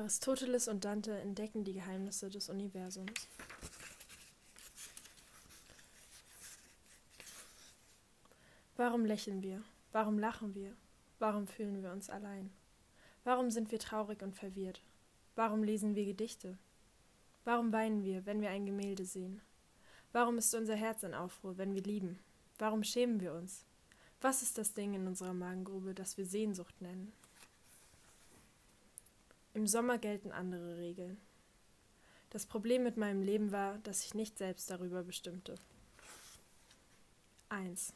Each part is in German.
Aristoteles und Dante entdecken die Geheimnisse des Universums. Warum lächeln wir? Warum lachen wir? Warum fühlen wir uns allein? Warum sind wir traurig und verwirrt? Warum lesen wir Gedichte? Warum weinen wir, wenn wir ein Gemälde sehen? Warum ist unser Herz in Aufruhr, wenn wir lieben? Warum schämen wir uns? Was ist das Ding in unserer Magengrube, das wir Sehnsucht nennen? Im Sommer gelten andere Regeln. Das Problem mit meinem Leben war, dass ich nicht selbst darüber bestimmte. 1.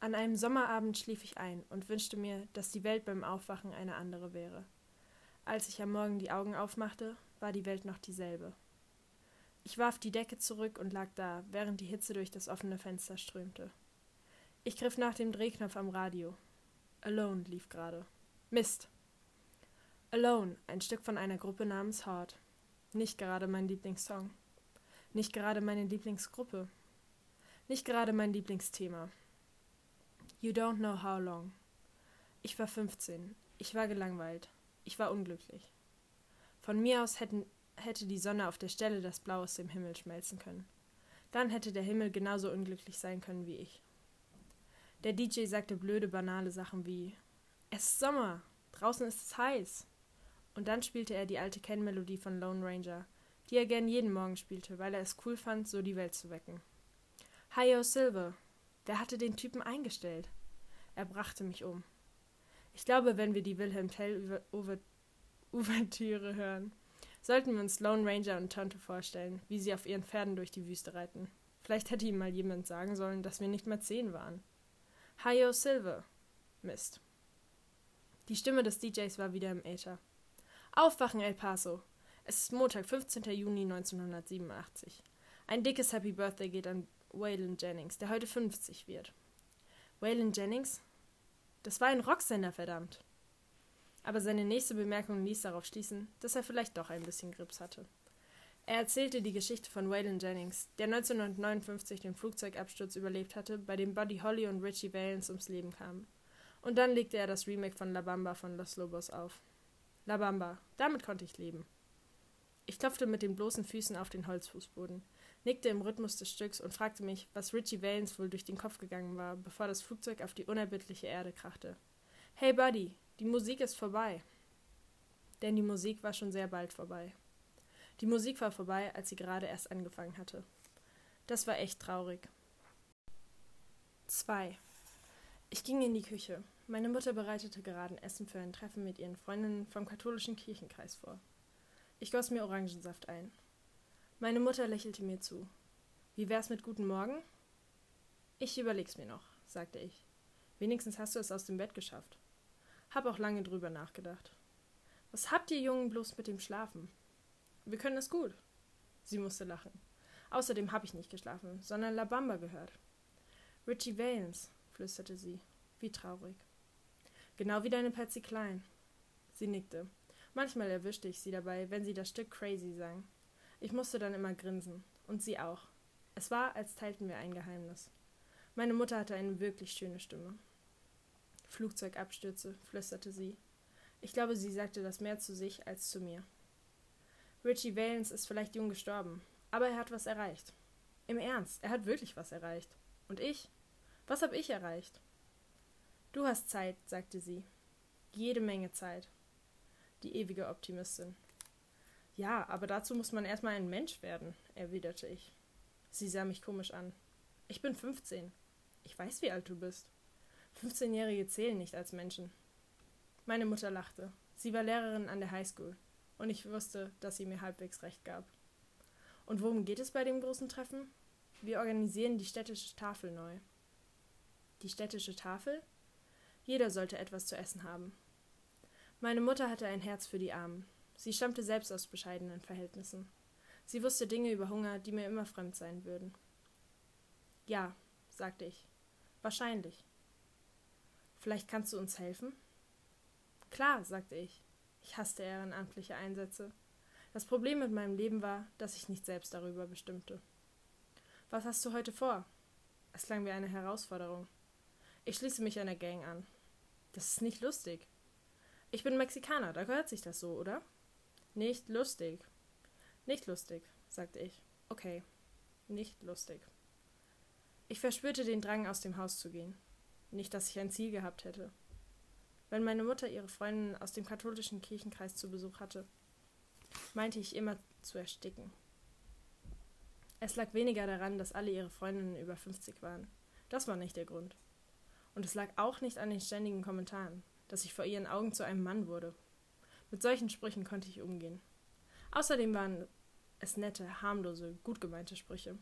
An einem Sommerabend schlief ich ein und wünschte mir, dass die Welt beim Aufwachen eine andere wäre. Als ich am Morgen die Augen aufmachte, war die Welt noch dieselbe. Ich warf die Decke zurück und lag da, während die Hitze durch das offene Fenster strömte. Ich griff nach dem Drehknopf am Radio. Alone lief gerade. Mist! Alone, ein Stück von einer Gruppe namens Horde. Nicht gerade mein Lieblingssong. Nicht gerade meine Lieblingsgruppe. Nicht gerade mein Lieblingsthema. You don't know how long. Ich war 15. Ich war gelangweilt. Ich war unglücklich. Von mir aus hätten, hätte die Sonne auf der Stelle das Blau aus dem Himmel schmelzen können. Dann hätte der Himmel genauso unglücklich sein können wie ich. Der DJ sagte blöde, banale Sachen wie Es ist Sommer, draußen ist es heiß. Und dann spielte er die alte Kennmelodie von Lone Ranger, die er gern jeden Morgen spielte, weil er es cool fand, so die Welt zu wecken. Hi-Yo Silver. Wer hatte den Typen eingestellt? Er brachte mich um. Ich glaube, wenn wir die Wilhelm Tell Ouvertüre hören, sollten wir uns Lone Ranger und Tonto vorstellen, wie sie auf ihren Pferden durch die Wüste reiten. Vielleicht hätte ihm mal jemand sagen sollen, dass wir nicht mehr zehn waren. Hi-Yo Silver. Mist. Die Stimme des DJs war wieder im Äther. Aufwachen, El Paso! Es ist Montag, 15. Juni 1987. Ein dickes Happy Birthday geht an Waylon Jennings, der heute 50 wird. Waylon Jennings? Das war ein Rocksender, verdammt. Aber seine nächste Bemerkung ließ darauf schließen, dass er vielleicht doch ein bisschen Grips hatte. Er erzählte die Geschichte von Waylon Jennings, der 1959 den Flugzeugabsturz überlebt hatte, bei dem Buddy Holly und Richie Valens ums Leben kamen. Und dann legte er das Remake von La Bamba von Los Lobos auf. La Bamba, damit konnte ich leben. Ich klopfte mit den bloßen Füßen auf den Holzfußboden, nickte im Rhythmus des Stücks und fragte mich, was Richie Valens wohl durch den Kopf gegangen war, bevor das Flugzeug auf die unerbittliche Erde krachte. Hey Buddy, die Musik ist vorbei. Denn die Musik war schon sehr bald vorbei. Die Musik war vorbei, als sie gerade erst angefangen hatte. Das war echt traurig. 2. Ich ging in die Küche. Meine Mutter bereitete gerade ein Essen für ein Treffen mit ihren Freundinnen vom katholischen Kirchenkreis vor. Ich goss mir Orangensaft ein. Meine Mutter lächelte mir zu. Wie wär's mit guten Morgen? Ich überleg's mir noch, sagte ich. Wenigstens hast du es aus dem Bett geschafft. Hab auch lange drüber nachgedacht. Was habt ihr Jungen bloß mit dem Schlafen? Wir können es gut. Sie musste lachen. Außerdem habe ich nicht geschlafen, sondern La Bamba gehört. Richie Valens, flüsterte sie. Wie traurig. Genau wie deine Patsy Klein. Sie nickte. Manchmal erwischte ich sie dabei, wenn sie das Stück Crazy sang. Ich musste dann immer grinsen. Und sie auch. Es war, als teilten wir ein Geheimnis. Meine Mutter hatte eine wirklich schöne Stimme. Flugzeugabstürze, flüsterte sie. Ich glaube, sie sagte das mehr zu sich als zu mir. Richie Valens ist vielleicht jung gestorben, aber er hat was erreicht. Im Ernst, er hat wirklich was erreicht. Und ich? Was habe ich erreicht? Du hast Zeit, sagte sie. Jede Menge Zeit. Die ewige Optimistin. Ja, aber dazu muss man erstmal ein Mensch werden, erwiderte ich. Sie sah mich komisch an. Ich bin fünfzehn. Ich weiß, wie alt du bist. Fünfzehnjährige zählen nicht als Menschen. Meine Mutter lachte. Sie war Lehrerin an der Highschool, und ich wusste, dass sie mir halbwegs recht gab. Und worum geht es bei dem großen Treffen? Wir organisieren die städtische Tafel neu. Die städtische Tafel? Jeder sollte etwas zu essen haben. Meine Mutter hatte ein Herz für die Armen. Sie stammte selbst aus bescheidenen Verhältnissen. Sie wusste Dinge über Hunger, die mir immer fremd sein würden. Ja, sagte ich. Wahrscheinlich. Vielleicht kannst du uns helfen? Klar, sagte ich. Ich hasste ehrenamtliche Einsätze. Das Problem mit meinem Leben war, dass ich nicht selbst darüber bestimmte. Was hast du heute vor? Es klang wie eine Herausforderung. Ich schließe mich einer Gang an. Das ist nicht lustig. Ich bin Mexikaner, da gehört sich das so, oder? Nicht lustig. Nicht lustig, sagte ich. Okay, nicht lustig. Ich verspürte den Drang, aus dem Haus zu gehen. Nicht, dass ich ein Ziel gehabt hätte. Wenn meine Mutter ihre Freundin aus dem katholischen Kirchenkreis zu Besuch hatte, meinte ich immer zu ersticken. Es lag weniger daran, dass alle ihre Freundinnen über 50 waren. Das war nicht der Grund. Und es lag auch nicht an den ständigen Kommentaren, dass ich vor ihren Augen zu einem Mann wurde. Mit solchen Sprüchen konnte ich umgehen. Außerdem waren es nette, harmlose, gut gemeinte Sprüche.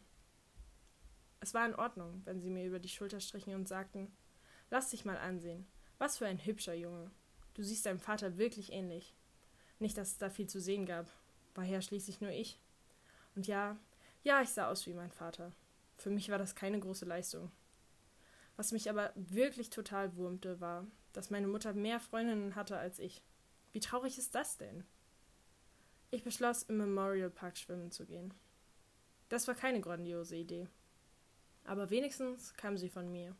Es war in Ordnung, wenn sie mir über die Schulter strichen und sagten, lass dich mal ansehen, was für ein hübscher Junge. Du siehst deinem Vater wirklich ähnlich. Nicht, dass es da viel zu sehen gab. War ja schließlich nur ich. Und ja, ja, ich sah aus wie mein Vater. Für mich war das keine große Leistung. Was mich aber wirklich total wurmte, war, dass meine Mutter mehr Freundinnen hatte als ich. Wie traurig ist das denn? Ich beschloss, im Memorial Park schwimmen zu gehen. Das war keine grandiose Idee. Aber wenigstens kam sie von mir.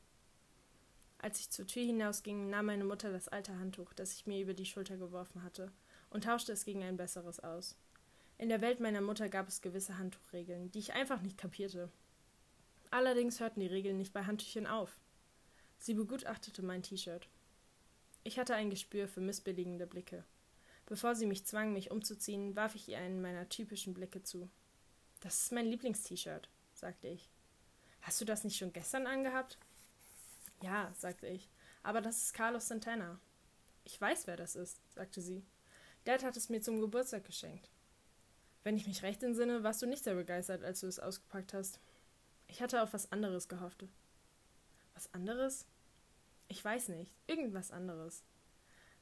Als ich zur Tür hinausging, nahm meine Mutter das alte Handtuch, das ich mir über die Schulter geworfen hatte, und tauschte es gegen ein besseres aus. In der Welt meiner Mutter gab es gewisse Handtuchregeln, die ich einfach nicht kapierte. Allerdings hörten die Regeln nicht bei Handtüchern auf. Sie begutachtete mein T-Shirt. Ich hatte ein Gespür für missbilligende Blicke. Bevor sie mich zwang, mich umzuziehen, warf ich ihr einen meiner typischen Blicke zu. Das ist mein Lieblingst-T-Shirt, sagte ich. Hast du das nicht schon gestern angehabt? Ja, sagte ich, aber das ist Carlos Santana. Ich weiß, wer das ist, sagte sie. Dad hat es mir zum Geburtstag geschenkt. Wenn ich mich recht entsinne, warst du nicht sehr begeistert, als du es ausgepackt hast. Ich hatte auf was anderes gehofft. Was anderes? Ich weiß nicht. Irgendwas anderes.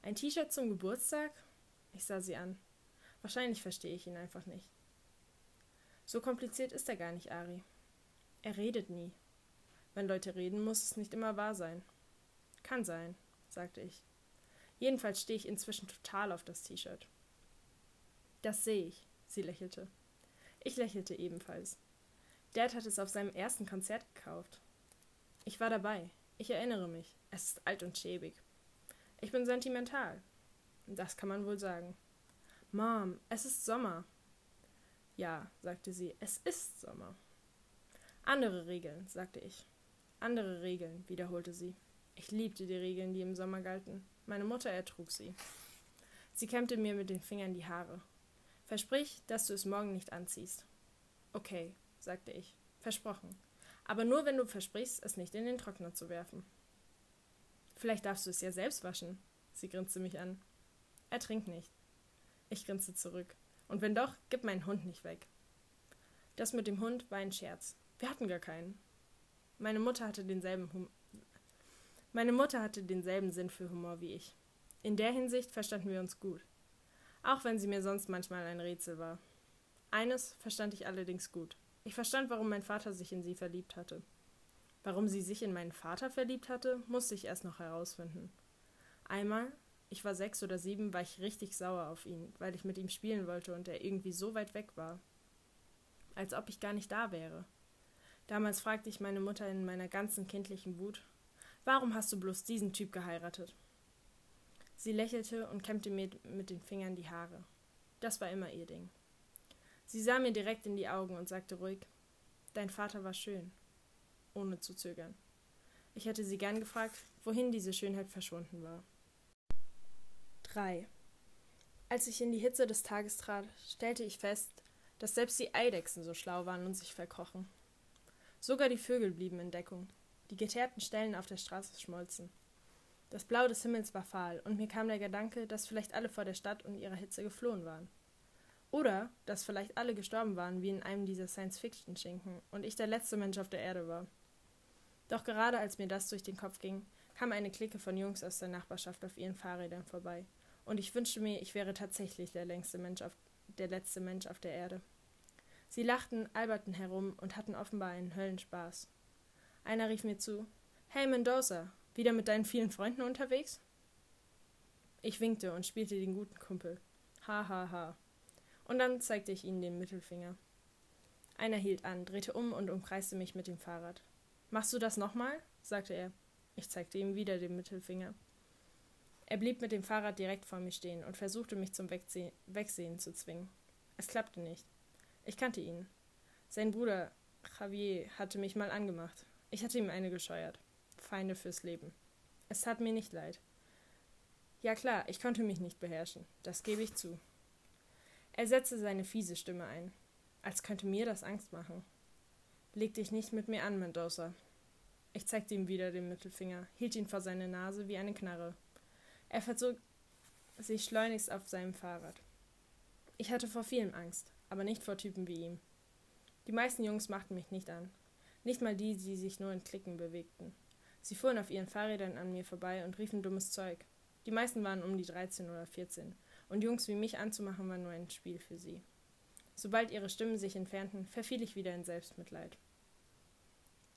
Ein T-Shirt zum Geburtstag? Ich sah sie an. Wahrscheinlich verstehe ich ihn einfach nicht. So kompliziert ist er gar nicht, Ari. Er redet nie. Wenn Leute reden, muss es nicht immer wahr sein. Kann sein, sagte ich. Jedenfalls stehe ich inzwischen total auf das T-Shirt. Das sehe ich, sie lächelte. Ich lächelte ebenfalls. Dad hat es auf seinem ersten Konzert gekauft. Ich war dabei. Ich erinnere mich. Es ist alt und schäbig. Ich bin sentimental. Das kann man wohl sagen. Mom, es ist Sommer. Ja, sagte sie, es ist Sommer. Andere Regeln, sagte ich. Andere Regeln, wiederholte sie. Ich liebte die Regeln, die im Sommer galten. Meine Mutter ertrug sie. Sie kämmte mir mit den Fingern die Haare. Versprich, dass du es morgen nicht anziehst. Okay, sagte ich. Versprochen. Aber nur, wenn du versprichst, es nicht in den Trockner zu werfen. Vielleicht darfst du es ja selbst waschen. Sie grinste mich an. Er trinkt nicht. Ich grinste zurück. Und wenn doch, gib meinen Hund nicht weg. Das mit dem Hund war ein Scherz. Wir hatten gar keinen. Meine Mutter hatte denselben hum Meine Mutter hatte denselben Sinn für Humor wie ich. In der Hinsicht verstanden wir uns gut. Auch wenn sie mir sonst manchmal ein Rätsel war. Eines verstand ich allerdings gut. Ich verstand, warum mein Vater sich in sie verliebt hatte. Warum sie sich in meinen Vater verliebt hatte, musste ich erst noch herausfinden. Einmal, ich war sechs oder sieben, war ich richtig sauer auf ihn, weil ich mit ihm spielen wollte und er irgendwie so weit weg war. Als ob ich gar nicht da wäre. Damals fragte ich meine Mutter in meiner ganzen kindlichen Wut, warum hast du bloß diesen Typ geheiratet? Sie lächelte und kämmte mir mit den Fingern die Haare. Das war immer ihr Ding. Sie sah mir direkt in die Augen und sagte ruhig, Dein Vater war schön, ohne zu zögern. Ich hätte sie gern gefragt, wohin diese Schönheit verschwunden war. 3. Als ich in die Hitze des Tages trat, stellte ich fest, dass selbst die Eidechsen so schlau waren und sich verkrochen. Sogar die Vögel blieben in Deckung. Die geteerten Stellen auf der Straße schmolzen. Das Blau des Himmels war fahl, und mir kam der Gedanke, dass vielleicht alle vor der Stadt und ihrer Hitze geflohen waren. Oder dass vielleicht alle gestorben waren, wie in einem dieser Science-Fiction-Schinken, und ich der letzte Mensch auf der Erde war. Doch gerade als mir das durch den Kopf ging, kam eine Clique von Jungs aus der Nachbarschaft auf ihren Fahrrädern vorbei, und ich wünschte mir, ich wäre tatsächlich der längste Mensch auf der letzte Mensch auf der Erde. Sie lachten, alberten herum und hatten offenbar einen Höllenspaß. Einer rief mir zu Hey Mendoza, wieder mit deinen vielen Freunden unterwegs? Ich winkte und spielte den guten Kumpel. Ha ha ha. Und dann zeigte ich ihnen den Mittelfinger. Einer hielt an, drehte um und umkreiste mich mit dem Fahrrad. Machst du das nochmal? sagte er. Ich zeigte ihm wieder den Mittelfinger. Er blieb mit dem Fahrrad direkt vor mir stehen und versuchte mich zum Wegse Wegsehen zu zwingen. Es klappte nicht. Ich kannte ihn. Sein Bruder Javier hatte mich mal angemacht. Ich hatte ihm eine gescheuert. Feinde fürs Leben. Es tat mir nicht leid. Ja klar, ich konnte mich nicht beherrschen, das gebe ich zu. Er setzte seine fiese Stimme ein, als könnte mir das Angst machen. Leg dich nicht mit mir an, Mendoza. Ich zeigte ihm wieder den Mittelfinger, hielt ihn vor seine Nase wie eine Knarre. Er verzog sich schleunigst auf seinem Fahrrad. Ich hatte vor vielem Angst, aber nicht vor Typen wie ihm. Die meisten Jungs machten mich nicht an, nicht mal die, die sich nur in Klicken bewegten. Sie fuhren auf ihren Fahrrädern an mir vorbei und riefen dummes Zeug. Die meisten waren um die 13 oder 14, und Jungs wie mich anzumachen war nur ein Spiel für sie. Sobald ihre Stimmen sich entfernten, verfiel ich wieder in Selbstmitleid.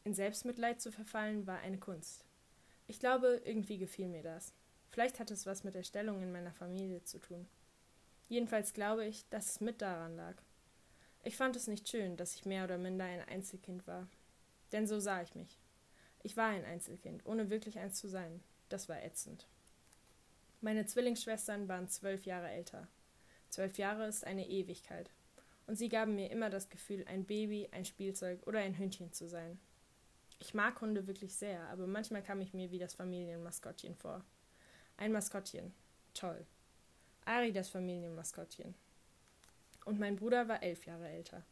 In Selbstmitleid zu verfallen war eine Kunst. Ich glaube, irgendwie gefiel mir das. Vielleicht hat es was mit der Stellung in meiner Familie zu tun. Jedenfalls glaube ich, dass es mit daran lag. Ich fand es nicht schön, dass ich mehr oder minder ein Einzelkind war. Denn so sah ich mich. Ich war ein Einzelkind, ohne wirklich eins zu sein. Das war ätzend. Meine Zwillingsschwestern waren zwölf Jahre älter. Zwölf Jahre ist eine Ewigkeit. Und sie gaben mir immer das Gefühl, ein Baby, ein Spielzeug oder ein Hündchen zu sein. Ich mag Hunde wirklich sehr, aber manchmal kam ich mir wie das Familienmaskottchen vor. Ein Maskottchen. Toll. Ari das Familienmaskottchen. Und mein Bruder war elf Jahre älter.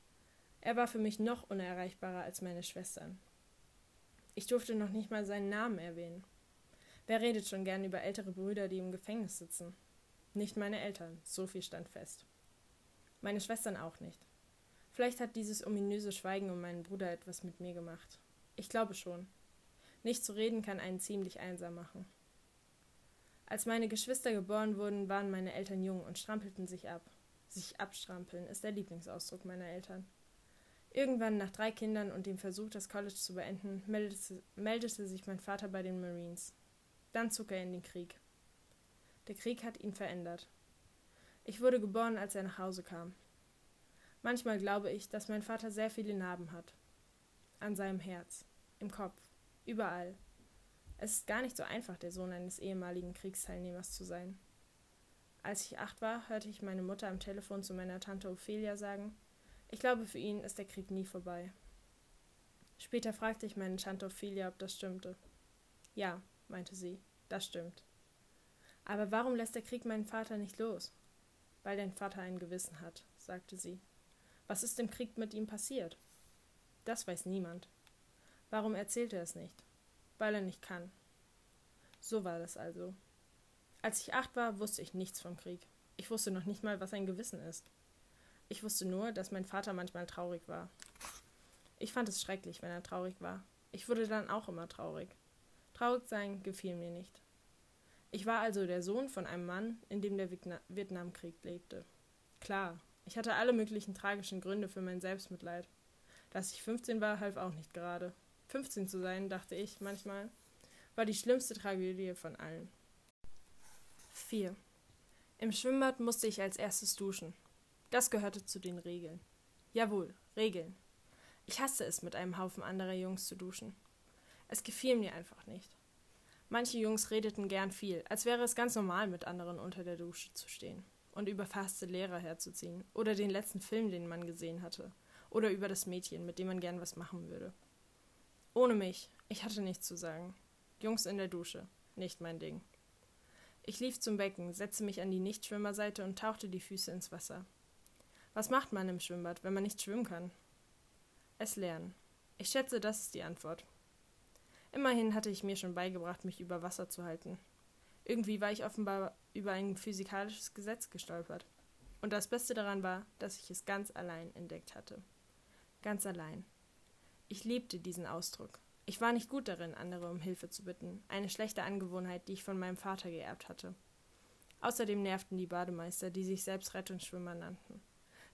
Er war für mich noch unerreichbarer als meine Schwestern. Ich durfte noch nicht mal seinen Namen erwähnen. Wer redet schon gern über ältere Brüder, die im Gefängnis sitzen? Nicht meine Eltern, so viel stand fest. Meine Schwestern auch nicht. Vielleicht hat dieses ominöse Schweigen um meinen Bruder etwas mit mir gemacht. Ich glaube schon. Nicht zu reden kann einen ziemlich einsam machen. Als meine Geschwister geboren wurden, waren meine Eltern jung und strampelten sich ab. Sich abstrampeln ist der Lieblingsausdruck meiner Eltern. Irgendwann nach drei Kindern und dem Versuch, das College zu beenden, meldete, meldete sich mein Vater bei den Marines. Dann zog er in den Krieg. Der Krieg hat ihn verändert. Ich wurde geboren, als er nach Hause kam. Manchmal glaube ich, dass mein Vater sehr viele Narben hat. An seinem Herz, im Kopf, überall. Es ist gar nicht so einfach, der Sohn eines ehemaligen Kriegsteilnehmers zu sein. Als ich acht war, hörte ich meine Mutter am Telefon zu meiner Tante Ophelia sagen, ich glaube, für ihn ist der Krieg nie vorbei. Später fragte ich meine Tante Ophelia, ob das stimmte. Ja, meinte sie, das stimmt. Aber warum lässt der Krieg meinen Vater nicht los? Weil dein Vater ein Gewissen hat, sagte sie. Was ist im Krieg mit ihm passiert? Das weiß niemand. Warum erzählt er es nicht? Weil er nicht kann. So war das also. Als ich acht war, wusste ich nichts vom Krieg. Ich wusste noch nicht mal, was ein Gewissen ist. Ich wusste nur, dass mein Vater manchmal traurig war. Ich fand es schrecklich, wenn er traurig war. Ich wurde dann auch immer traurig. Traurig sein gefiel mir nicht. Ich war also der Sohn von einem Mann, in dem der Vietnamkrieg lebte. Klar, ich hatte alle möglichen tragischen Gründe für mein Selbstmitleid. Dass ich 15 war, half auch nicht gerade. 15 zu sein, dachte ich manchmal, war die schlimmste Tragödie von allen. 4. Im Schwimmbad musste ich als erstes duschen. Das gehörte zu den Regeln. Jawohl, Regeln. Ich hasste es, mit einem Haufen anderer Jungs zu duschen. Es gefiel mir einfach nicht. Manche Jungs redeten gern viel, als wäre es ganz normal, mit anderen unter der Dusche zu stehen und über verhasste Lehrer herzuziehen oder den letzten Film, den man gesehen hatte, oder über das Mädchen, mit dem man gern was machen würde. Ohne mich, ich hatte nichts zu sagen. Jungs in der Dusche, nicht mein Ding. Ich lief zum Becken, setzte mich an die Nichtschwimmerseite und tauchte die Füße ins Wasser. Was macht man im Schwimmbad, wenn man nicht schwimmen kann? Es lernen. Ich schätze, das ist die Antwort. Immerhin hatte ich mir schon beigebracht, mich über Wasser zu halten. Irgendwie war ich offenbar über ein physikalisches Gesetz gestolpert. Und das Beste daran war, dass ich es ganz allein entdeckt hatte. Ganz allein. Ich liebte diesen Ausdruck. Ich war nicht gut darin, andere um Hilfe zu bitten, eine schlechte Angewohnheit, die ich von meinem Vater geerbt hatte. Außerdem nervten die Bademeister, die sich selbst Rettungsschwimmer nannten.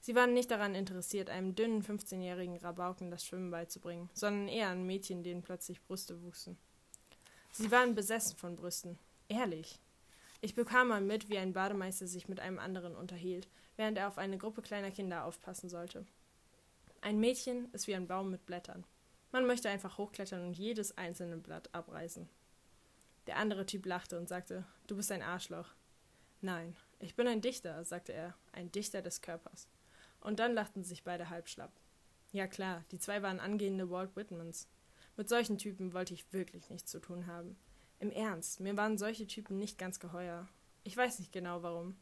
Sie waren nicht daran interessiert, einem dünnen 15-jährigen Rabauken das Schwimmen beizubringen, sondern eher an Mädchen, denen plötzlich Brüste wuchsen. Sie waren besessen von Brüsten. Ehrlich. Ich bekam mal mit, wie ein Bademeister sich mit einem anderen unterhielt, während er auf eine Gruppe kleiner Kinder aufpassen sollte. Ein Mädchen ist wie ein Baum mit Blättern. Man möchte einfach hochklettern und jedes einzelne Blatt abreißen. Der andere Typ lachte und sagte, du bist ein Arschloch. Nein, ich bin ein Dichter, sagte er, ein Dichter des Körpers. Und dann lachten sich beide halb schlapp. Ja klar, die zwei waren angehende Walt Whitmans. Mit solchen Typen wollte ich wirklich nichts zu tun haben. Im Ernst, mir waren solche Typen nicht ganz geheuer. Ich weiß nicht genau warum.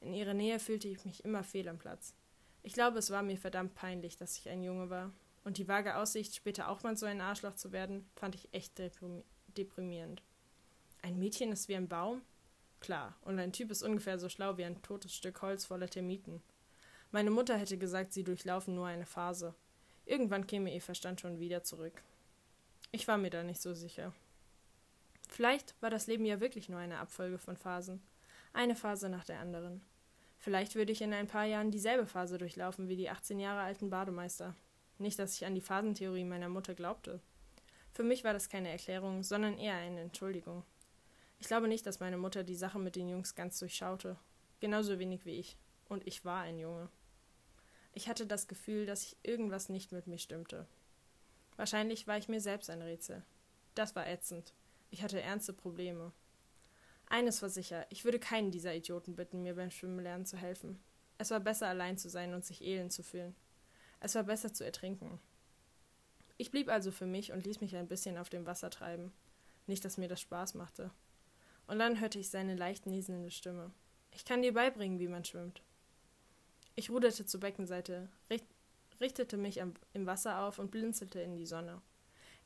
In ihrer Nähe fühlte ich mich immer fehl am Platz. Ich glaube, es war mir verdammt peinlich, dass ich ein Junge war. Und die vage Aussicht, später auch mal so ein Arschloch zu werden, fand ich echt deprimierend. Ein Mädchen ist wie ein Baum? Klar, und ein Typ ist ungefähr so schlau wie ein totes Stück Holz voller Termiten. Meine Mutter hätte gesagt, sie durchlaufen nur eine Phase. Irgendwann käme ihr Verstand schon wieder zurück. Ich war mir da nicht so sicher. Vielleicht war das Leben ja wirklich nur eine Abfolge von Phasen, eine Phase nach der anderen. Vielleicht würde ich in ein paar Jahren dieselbe Phase durchlaufen wie die 18 Jahre alten Bademeister. Nicht, dass ich an die Phasentheorie meiner Mutter glaubte. Für mich war das keine Erklärung, sondern eher eine Entschuldigung. Ich glaube nicht, dass meine Mutter die Sache mit den Jungs ganz durchschaute. Genauso wenig wie ich. Und ich war ein Junge. Ich hatte das Gefühl, dass ich irgendwas nicht mit mir stimmte. Wahrscheinlich war ich mir selbst ein Rätsel. Das war ätzend. Ich hatte ernste Probleme. Eines war sicher, ich würde keinen dieser Idioten bitten, mir beim Schwimmenlernen zu helfen. Es war besser, allein zu sein und sich elend zu fühlen. Es war besser zu ertrinken. Ich blieb also für mich und ließ mich ein bisschen auf dem Wasser treiben. Nicht, dass mir das Spaß machte. Und dann hörte ich seine leicht nieselnde Stimme. Ich kann dir beibringen, wie man schwimmt. Ich ruderte zur Beckenseite, richtete mich im Wasser auf und blinzelte in die Sonne.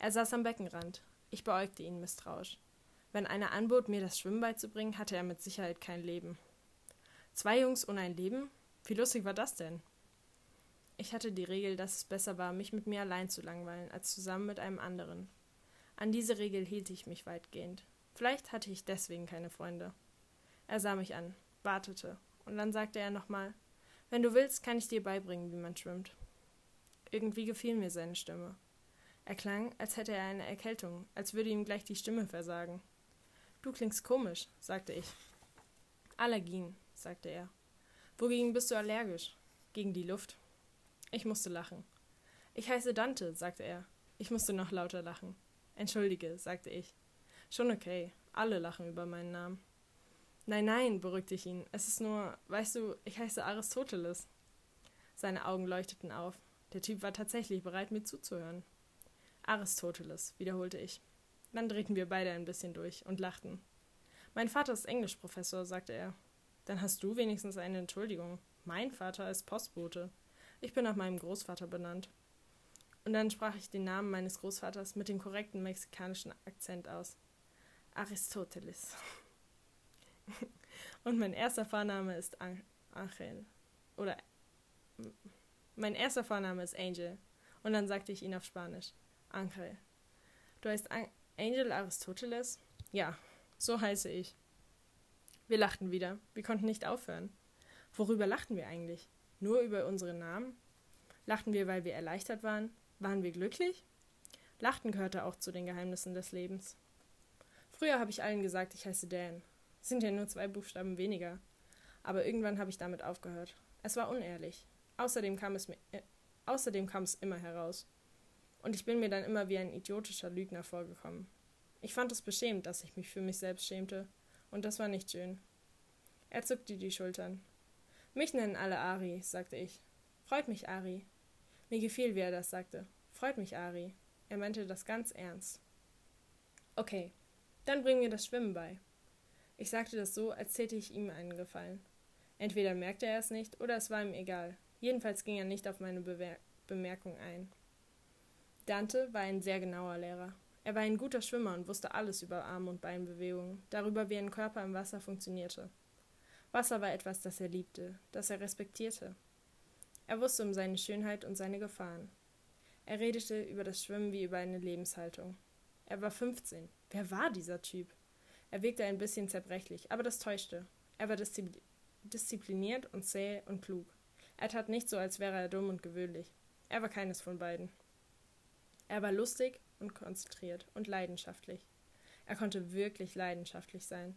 Er saß am Beckenrand. Ich beäugte ihn misstrauisch. Wenn einer anbot, mir das Schwimmen beizubringen, hatte er mit Sicherheit kein Leben. Zwei Jungs ohne ein Leben? Wie lustig war das denn? Ich hatte die Regel, dass es besser war, mich mit mir allein zu langweilen, als zusammen mit einem anderen. An diese Regel hielt ich mich weitgehend. Vielleicht hatte ich deswegen keine Freunde. Er sah mich an, wartete, und dann sagte er nochmal, wenn du willst, kann ich dir beibringen, wie man schwimmt. Irgendwie gefiel mir seine Stimme. Er klang, als hätte er eine Erkältung, als würde ihm gleich die Stimme versagen. Du klingst komisch, sagte ich. Allergien, sagte er. Wogegen bist du allergisch? Gegen die Luft. Ich musste lachen. Ich heiße Dante, sagte er. Ich musste noch lauter lachen. Entschuldige, sagte ich. Schon okay. Alle lachen über meinen Namen. Nein, nein, beruhigte ich ihn. Es ist nur, weißt du, ich heiße Aristoteles. Seine Augen leuchteten auf. Der Typ war tatsächlich bereit, mir zuzuhören. Aristoteles, wiederholte ich. Dann drehten wir beide ein bisschen durch und lachten. Mein Vater ist Englischprofessor, sagte er. Dann hast du wenigstens eine Entschuldigung. Mein Vater ist Postbote. Ich bin nach meinem Großvater benannt. Und dann sprach ich den Namen meines Großvaters mit dem korrekten mexikanischen Akzent aus. Aristoteles. Und mein erster Vorname ist Angel. Oder mein erster Vorname ist Angel. Und dann sagte ich ihn auf Spanisch. Angel. Du heißt An Angel Aristoteles? Ja, so heiße ich. Wir lachten wieder. Wir konnten nicht aufhören. Worüber lachten wir eigentlich? Nur über unsere Namen? Lachten wir, weil wir erleichtert waren? Waren wir glücklich? Lachten gehörte auch zu den Geheimnissen des Lebens. Früher habe ich allen gesagt, ich heiße Dan. Sind ja nur zwei Buchstaben weniger. Aber irgendwann habe ich damit aufgehört. Es war unehrlich. Außerdem kam es, mir, äh, außerdem kam es immer heraus und ich bin mir dann immer wie ein idiotischer Lügner vorgekommen. Ich fand es beschämend, dass ich mich für mich selbst schämte, und das war nicht schön. Er zuckte die Schultern. Mich nennen alle Ari, sagte ich. Freut mich, Ari. Mir gefiel, wie er das sagte. Freut mich, Ari. Er meinte das ganz ernst. Okay, dann bring mir das Schwimmen bei. Ich sagte das so, als täte ich ihm einen Gefallen. Entweder merkte er es nicht, oder es war ihm egal. Jedenfalls ging er nicht auf meine Bewer Bemerkung ein. Dante war ein sehr genauer Lehrer. Er war ein guter Schwimmer und wusste alles über Arm- und Beinbewegungen, darüber, wie ein Körper im Wasser funktionierte. Wasser war etwas, das er liebte, das er respektierte. Er wusste um seine Schönheit und seine Gefahren. Er redete über das Schwimmen wie über eine Lebenshaltung. Er war 15. Wer war dieser Typ? Er wirkte ein bisschen zerbrechlich, aber das täuschte. Er war diszipliniert und zäh und klug. Er tat nicht so, als wäre er dumm und gewöhnlich. Er war keines von beiden. Er war lustig und konzentriert und leidenschaftlich. Er konnte wirklich leidenschaftlich sein.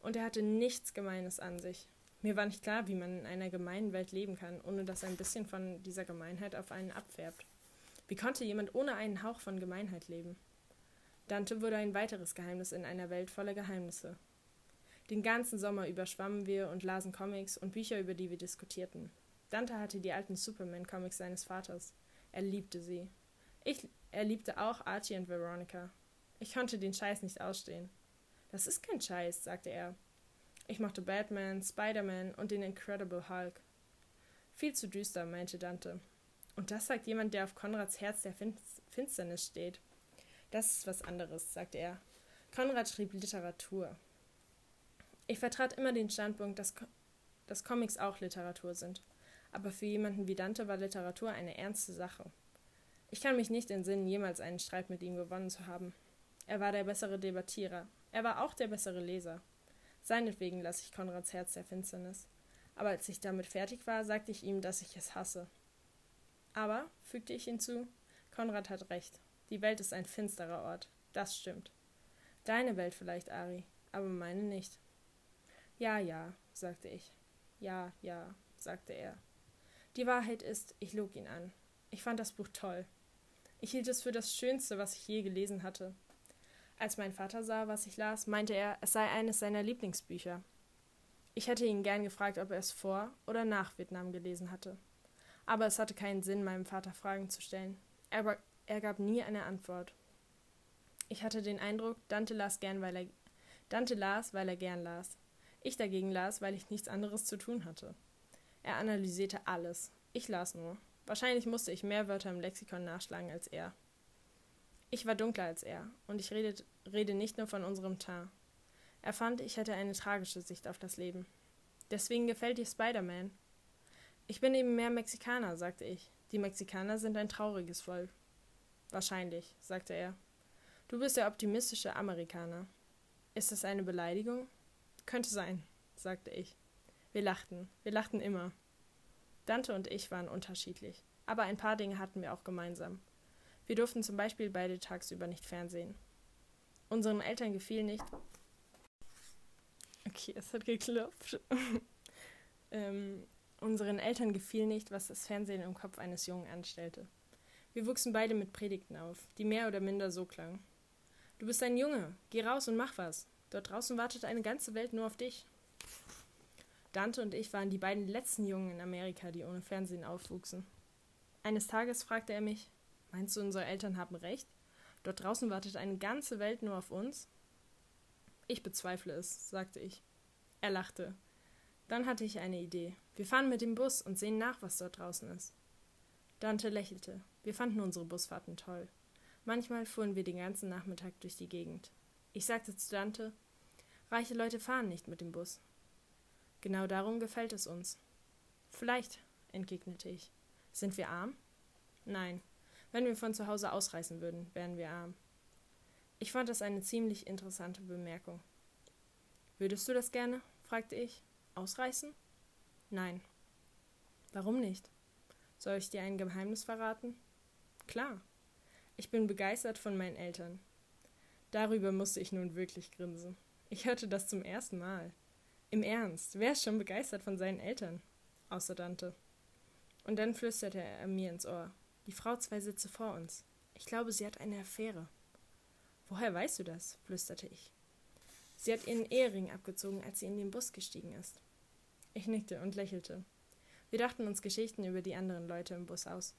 Und er hatte nichts Gemeines an sich. Mir war nicht klar, wie man in einer gemeinen Welt leben kann, ohne dass ein bisschen von dieser Gemeinheit auf einen abfärbt. Wie konnte jemand ohne einen Hauch von Gemeinheit leben? Dante wurde ein weiteres Geheimnis in einer Welt voller Geheimnisse. Den ganzen Sommer über schwammen wir und lasen Comics und Bücher, über die wir diskutierten. Dante hatte die alten Superman-Comics seines Vaters. Er liebte sie. Ich, er liebte auch Archie und Veronica. Ich konnte den Scheiß nicht ausstehen. Das ist kein Scheiß, sagte er. Ich mochte Batman, Spider-Man und den Incredible Hulk. Viel zu düster, meinte Dante. Und das sagt jemand, der auf Konrads Herz der Finsternis steht. Das ist was anderes, sagte er. Konrad schrieb Literatur. Ich vertrat immer den Standpunkt, dass, dass Comics auch Literatur sind. Aber für jemanden wie Dante war Literatur eine ernste Sache. Ich kann mich nicht entsinnen, jemals einen Streit mit ihm gewonnen zu haben. Er war der bessere Debattierer. Er war auch der bessere Leser. Seinetwegen lasse ich Konrads Herz der Finsternis. Aber als ich damit fertig war, sagte ich ihm, dass ich es hasse. Aber, fügte ich hinzu, Konrad hat recht. Die Welt ist ein finsterer Ort. Das stimmt. Deine Welt vielleicht, Ari, aber meine nicht. Ja, ja, sagte ich. Ja, ja, sagte er. Die Wahrheit ist, ich log ihn an. Ich fand das Buch toll. Ich hielt es für das Schönste, was ich je gelesen hatte. Als mein Vater sah, was ich las, meinte er, es sei eines seiner Lieblingsbücher. Ich hätte ihn gern gefragt, ob er es vor oder nach Vietnam gelesen hatte. Aber es hatte keinen Sinn, meinem Vater Fragen zu stellen. Er, er gab nie eine Antwort. Ich hatte den Eindruck, Dante las gern, weil er Dante las, weil er gern las. Ich dagegen las, weil ich nichts anderes zu tun hatte. Er analysierte alles. Ich las nur. Wahrscheinlich musste ich mehr Wörter im Lexikon nachschlagen als er. Ich war dunkler als er, und ich redet, rede nicht nur von unserem Teint. Er fand, ich hätte eine tragische Sicht auf das Leben. Deswegen gefällt dir Spider-Man. Ich bin eben mehr Mexikaner, sagte ich. Die Mexikaner sind ein trauriges Volk. Wahrscheinlich, sagte er. Du bist der optimistische Amerikaner. Ist das eine Beleidigung? Könnte sein, sagte ich. Wir lachten. Wir lachten immer. Dante und ich waren unterschiedlich. Aber ein paar Dinge hatten wir auch gemeinsam. Wir durften zum Beispiel beide tagsüber nicht fernsehen. Unseren Eltern gefiel nicht. Okay, es hat geklopft. ähm, unseren Eltern gefiel nicht, was das Fernsehen im Kopf eines Jungen anstellte. Wir wuchsen beide mit Predigten auf, die mehr oder minder so klangen. Du bist ein Junge, geh raus und mach was. Dort draußen wartet eine ganze Welt nur auf dich. Dante und ich waren die beiden letzten Jungen in Amerika, die ohne Fernsehen aufwuchsen. Eines Tages fragte er mich, Meinst du, unsere Eltern haben recht? Dort draußen wartet eine ganze Welt nur auf uns? Ich bezweifle es, sagte ich. Er lachte. Dann hatte ich eine Idee. Wir fahren mit dem Bus und sehen nach, was dort draußen ist. Dante lächelte. Wir fanden unsere Busfahrten toll. Manchmal fuhren wir den ganzen Nachmittag durch die Gegend. Ich sagte zu Dante, reiche Leute fahren nicht mit dem Bus. Genau darum gefällt es uns. Vielleicht, entgegnete ich. Sind wir arm? Nein, wenn wir von zu Hause ausreißen würden, wären wir arm. Ich fand das eine ziemlich interessante Bemerkung. Würdest du das gerne? fragte ich. Ausreißen? Nein. Warum nicht? Soll ich dir ein Geheimnis verraten? Klar. Ich bin begeistert von meinen Eltern. Darüber musste ich nun wirklich grinsen. Ich hörte das zum ersten Mal. Im Ernst, wer ist schon begeistert von seinen Eltern? Außer Dante. Und dann flüsterte er mir ins Ohr. Die Frau zwei Sitze vor uns. Ich glaube, sie hat eine Affäre. Woher weißt du das? flüsterte ich. Sie hat ihren Ehering abgezogen, als sie in den Bus gestiegen ist. Ich nickte und lächelte. Wir dachten uns Geschichten über die anderen Leute im Bus aus.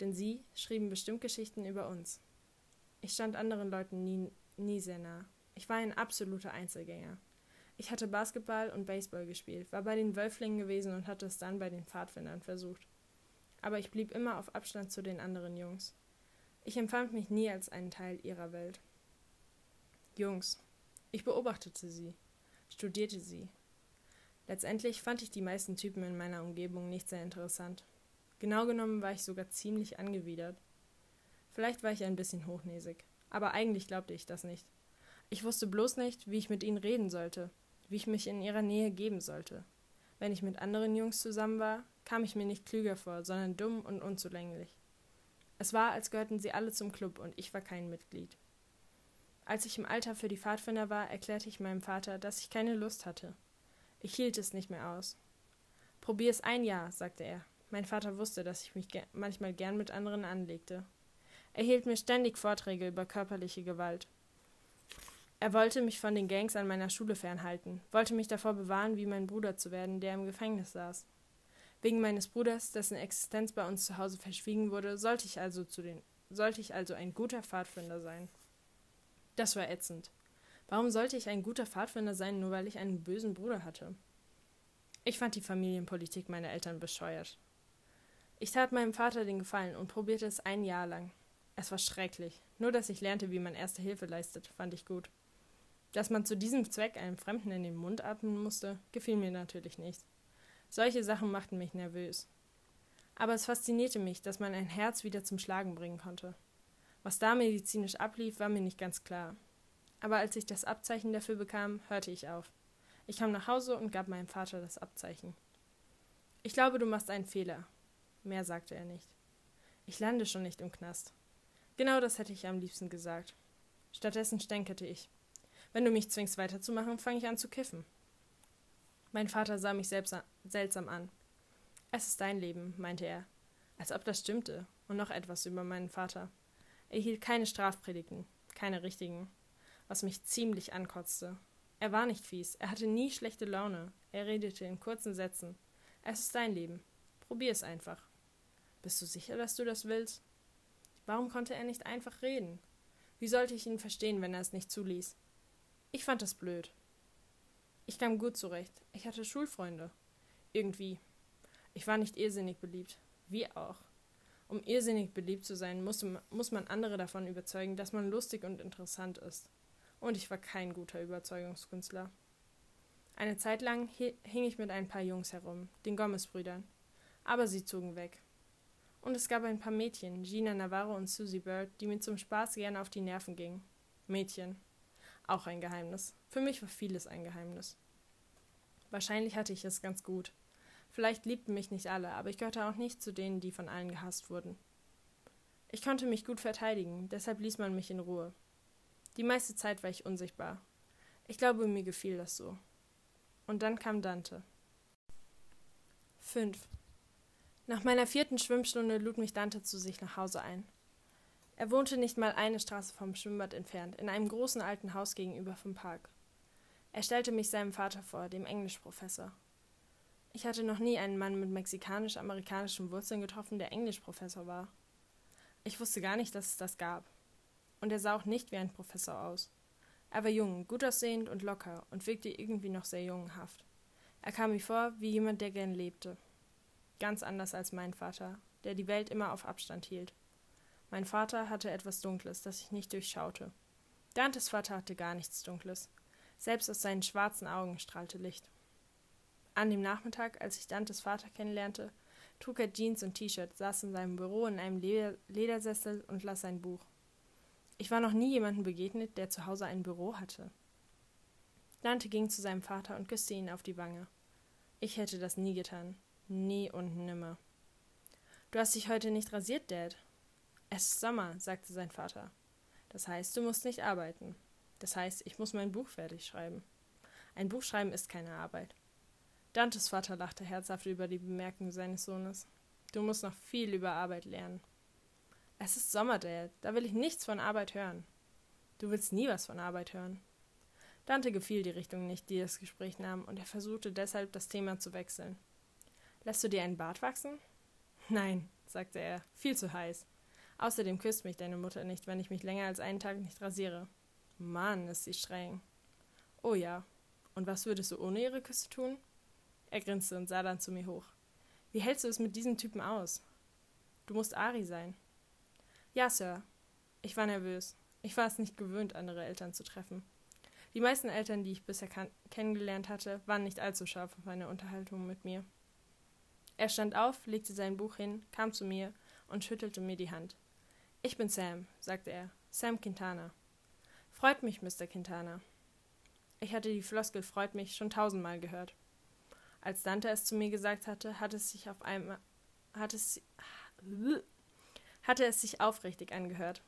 Denn sie schrieben bestimmt Geschichten über uns. Ich stand anderen Leuten nie, nie sehr nah. Ich war ein absoluter Einzelgänger. Ich hatte Basketball und Baseball gespielt, war bei den Wölflingen gewesen und hatte es dann bei den Pfadfindern versucht aber ich blieb immer auf Abstand zu den anderen Jungs. Ich empfand mich nie als einen Teil ihrer Welt. Jungs. Ich beobachtete sie, studierte sie. Letztendlich fand ich die meisten Typen in meiner Umgebung nicht sehr interessant. Genau genommen war ich sogar ziemlich angewidert. Vielleicht war ich ein bisschen hochnäsig, aber eigentlich glaubte ich das nicht. Ich wusste bloß nicht, wie ich mit ihnen reden sollte, wie ich mich in ihrer Nähe geben sollte. Wenn ich mit anderen Jungs zusammen war, kam ich mir nicht klüger vor, sondern dumm und unzulänglich. Es war, als gehörten sie alle zum Club und ich war kein Mitglied. Als ich im Alter für die Pfadfinder war, erklärte ich meinem Vater, dass ich keine Lust hatte. Ich hielt es nicht mehr aus. Probier es ein Jahr, sagte er. Mein Vater wusste, dass ich mich ge manchmal gern mit anderen anlegte. Er hielt mir ständig Vorträge über körperliche Gewalt. Er wollte mich von den Gangs an meiner Schule fernhalten, wollte mich davor bewahren, wie mein Bruder zu werden, der im Gefängnis saß. Wegen meines Bruders, dessen Existenz bei uns zu Hause verschwiegen wurde, sollte ich also zu den sollte ich also ein guter Pfadfinder sein. Das war ätzend. Warum sollte ich ein guter Pfadfinder sein, nur weil ich einen bösen Bruder hatte? Ich fand die Familienpolitik meiner Eltern bescheuert. Ich tat meinem Vater den Gefallen und probierte es ein Jahr lang. Es war schrecklich. Nur, dass ich lernte, wie man erste Hilfe leistet, fand ich gut. Dass man zu diesem Zweck einem Fremden in den Mund atmen musste, gefiel mir natürlich nicht. Solche Sachen machten mich nervös. Aber es faszinierte mich, dass man ein Herz wieder zum Schlagen bringen konnte. Was da medizinisch ablief, war mir nicht ganz klar. Aber als ich das Abzeichen dafür bekam, hörte ich auf. Ich kam nach Hause und gab meinem Vater das Abzeichen. Ich glaube, du machst einen Fehler. Mehr sagte er nicht. Ich lande schon nicht im Knast. Genau das hätte ich am liebsten gesagt. Stattdessen stänkerte ich. Wenn du mich zwingst weiterzumachen, fange ich an zu kiffen. Mein Vater sah mich selbst seltsam an. Es ist dein Leben, meinte er, als ob das stimmte, und noch etwas über meinen Vater. Er hielt keine Strafpredigten, keine richtigen, was mich ziemlich ankotzte. Er war nicht fies, er hatte nie schlechte Laune, er redete in kurzen Sätzen. Es ist dein Leben. Probier es einfach. Bist du sicher, dass du das willst? Warum konnte er nicht einfach reden? Wie sollte ich ihn verstehen, wenn er es nicht zuließ? Ich fand das blöd. Ich kam gut zurecht. Ich hatte Schulfreunde. Irgendwie. Ich war nicht irrsinnig beliebt. Wie auch. Um irrsinnig beliebt zu sein, musste, muss man andere davon überzeugen, dass man lustig und interessant ist. Und ich war kein guter Überzeugungskünstler. Eine Zeit lang hing ich mit ein paar Jungs herum, den Gomez-Brüdern. Aber sie zogen weg. Und es gab ein paar Mädchen, Gina Navarro und Susie Bird, die mir zum Spaß gerne auf die Nerven gingen. Mädchen. Auch ein Geheimnis. Für mich war vieles ein Geheimnis. Wahrscheinlich hatte ich es ganz gut. Vielleicht liebten mich nicht alle, aber ich gehörte auch nicht zu denen, die von allen gehasst wurden. Ich konnte mich gut verteidigen, deshalb ließ man mich in Ruhe. Die meiste Zeit war ich unsichtbar. Ich glaube, mir gefiel das so. Und dann kam Dante. 5. Nach meiner vierten Schwimmstunde lud mich Dante zu sich nach Hause ein. Er wohnte nicht mal eine Straße vom Schwimmbad entfernt, in einem großen alten Haus gegenüber vom Park. Er stellte mich seinem Vater vor, dem Englischprofessor. Ich hatte noch nie einen Mann mit mexikanisch-amerikanischen Wurzeln getroffen, der Englischprofessor war. Ich wusste gar nicht, dass es das gab. Und er sah auch nicht wie ein Professor aus. Er war jung, gut aussehend und locker und wirkte irgendwie noch sehr jungenhaft. Er kam mir vor wie jemand, der gern lebte. Ganz anders als mein Vater, der die Welt immer auf Abstand hielt. Mein Vater hatte etwas Dunkles, das ich nicht durchschaute. Dantes Vater hatte gar nichts Dunkles. Selbst aus seinen schwarzen Augen strahlte Licht. An dem Nachmittag, als ich Dantes Vater kennenlernte, trug er Jeans und T-Shirt, saß in seinem Büro in einem Leder Ledersessel und las ein Buch. Ich war noch nie jemandem begegnet, der zu Hause ein Büro hatte. Dante ging zu seinem Vater und küsste ihn auf die Wange. Ich hätte das nie getan. Nie und nimmer. Du hast dich heute nicht rasiert, Dad. Es ist Sommer, sagte sein Vater. Das heißt, du musst nicht arbeiten. Das heißt, ich muss mein Buch fertig schreiben. Ein Buch schreiben ist keine Arbeit. Dantes Vater lachte herzhaft über die Bemerkung seines Sohnes. Du musst noch viel über Arbeit lernen. Es ist Sommer, Dad. Da will ich nichts von Arbeit hören. Du willst nie was von Arbeit hören. Dante gefiel die Richtung nicht, die das Gespräch nahm, und er versuchte deshalb, das Thema zu wechseln. Lässt du dir einen Bart wachsen? Nein, sagte er, viel zu heiß. Außerdem küsst mich deine Mutter nicht, wenn ich mich länger als einen Tag nicht rasiere. Mann, ist sie streng. Oh ja. Und was würdest du ohne ihre Küsse tun? Er grinste und sah dann zu mir hoch. Wie hältst du es mit diesem Typen aus? Du musst Ari sein. Ja, Sir. Ich war nervös. Ich war es nicht gewöhnt, andere Eltern zu treffen. Die meisten Eltern, die ich bisher kennengelernt hatte, waren nicht allzu scharf auf eine Unterhaltung mit mir. Er stand auf, legte sein Buch hin, kam zu mir und schüttelte mir die Hand. Ich bin Sam, sagte er. Sam Quintana. Freut mich, Mr. Quintana. Ich hatte die Floskel freut mich schon tausendmal gehört. Als Dante es zu mir gesagt hatte, hatte es sich auf einmal hatte es, hatte es sich aufrichtig angehört.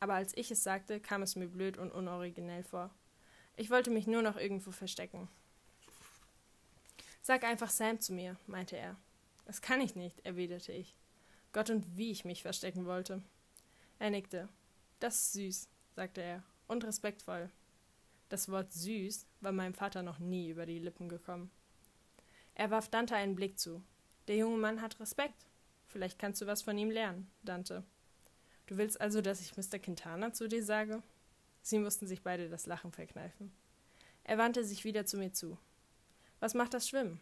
Aber als ich es sagte, kam es mir blöd und unoriginell vor. Ich wollte mich nur noch irgendwo verstecken. Sag einfach Sam zu mir, meinte er. Das kann ich nicht, erwiderte ich. Gott und wie ich mich verstecken wollte. Er nickte. Das ist süß, sagte er, und respektvoll. Das Wort süß war meinem Vater noch nie über die Lippen gekommen. Er warf Dante einen Blick zu. Der junge Mann hat Respekt. Vielleicht kannst du was von ihm lernen, Dante. Du willst also, dass ich Mr. Quintana zu dir sage? Sie mussten sich beide das Lachen verkneifen. Er wandte sich wieder zu mir zu. Was macht das Schwimmen?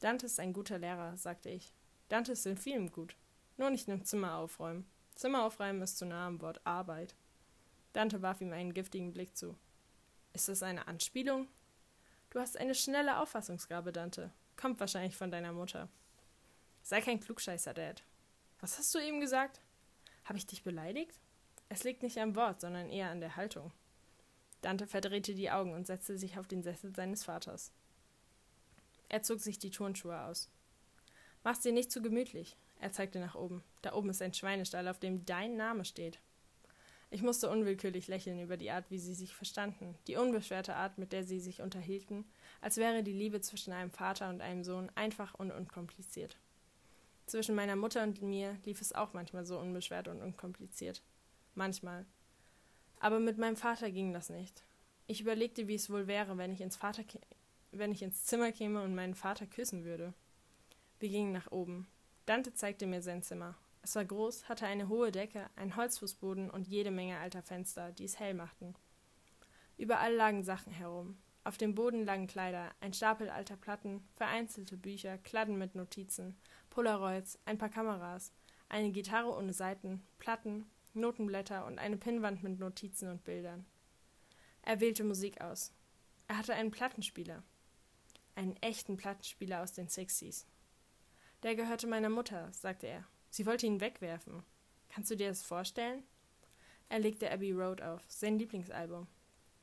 Dante ist ein guter Lehrer, sagte ich. Dante ist in vielem gut. Nur nicht im Zimmer aufräumen. Zimmer aufräumen ist zu nah am Wort Arbeit. Dante warf ihm einen giftigen Blick zu. Ist das eine Anspielung? Du hast eine schnelle Auffassungsgabe, Dante. Kommt wahrscheinlich von deiner Mutter. Sei kein Klugscheißer, Dad. Was hast du eben gesagt? Habe ich dich beleidigt? Es liegt nicht am Wort, sondern eher an der Haltung. Dante verdrehte die Augen und setzte sich auf den Sessel seines Vaters. Er zog sich die Turnschuhe aus. Mach's dir nicht zu gemütlich. Er zeigte nach oben. Da oben ist ein Schweinestall, auf dem dein Name steht. Ich musste unwillkürlich lächeln über die Art, wie sie sich verstanden, die unbeschwerte Art, mit der sie sich unterhielten, als wäre die Liebe zwischen einem Vater und einem Sohn einfach und unkompliziert. Zwischen meiner Mutter und mir lief es auch manchmal so unbeschwert und unkompliziert. Manchmal. Aber mit meinem Vater ging das nicht. Ich überlegte, wie es wohl wäre, wenn ich ins, Vater wenn ich ins Zimmer käme und meinen Vater küssen würde. Wir gingen nach oben. Dante zeigte mir sein Zimmer. Es war groß, hatte eine hohe Decke, einen Holzfußboden und jede Menge alter Fenster, die es hell machten. Überall lagen Sachen herum. Auf dem Boden lagen Kleider, ein Stapel alter Platten, vereinzelte Bücher, Kladden mit Notizen, Polaroids, ein paar Kameras, eine Gitarre ohne Saiten, Platten, Notenblätter und eine Pinnwand mit Notizen und Bildern. Er wählte Musik aus. Er hatte einen Plattenspieler. Einen echten Plattenspieler aus den Sixties. Der gehörte meiner Mutter, sagte er. Sie wollte ihn wegwerfen. Kannst du dir das vorstellen? Er legte Abbey Road auf, sein Lieblingsalbum.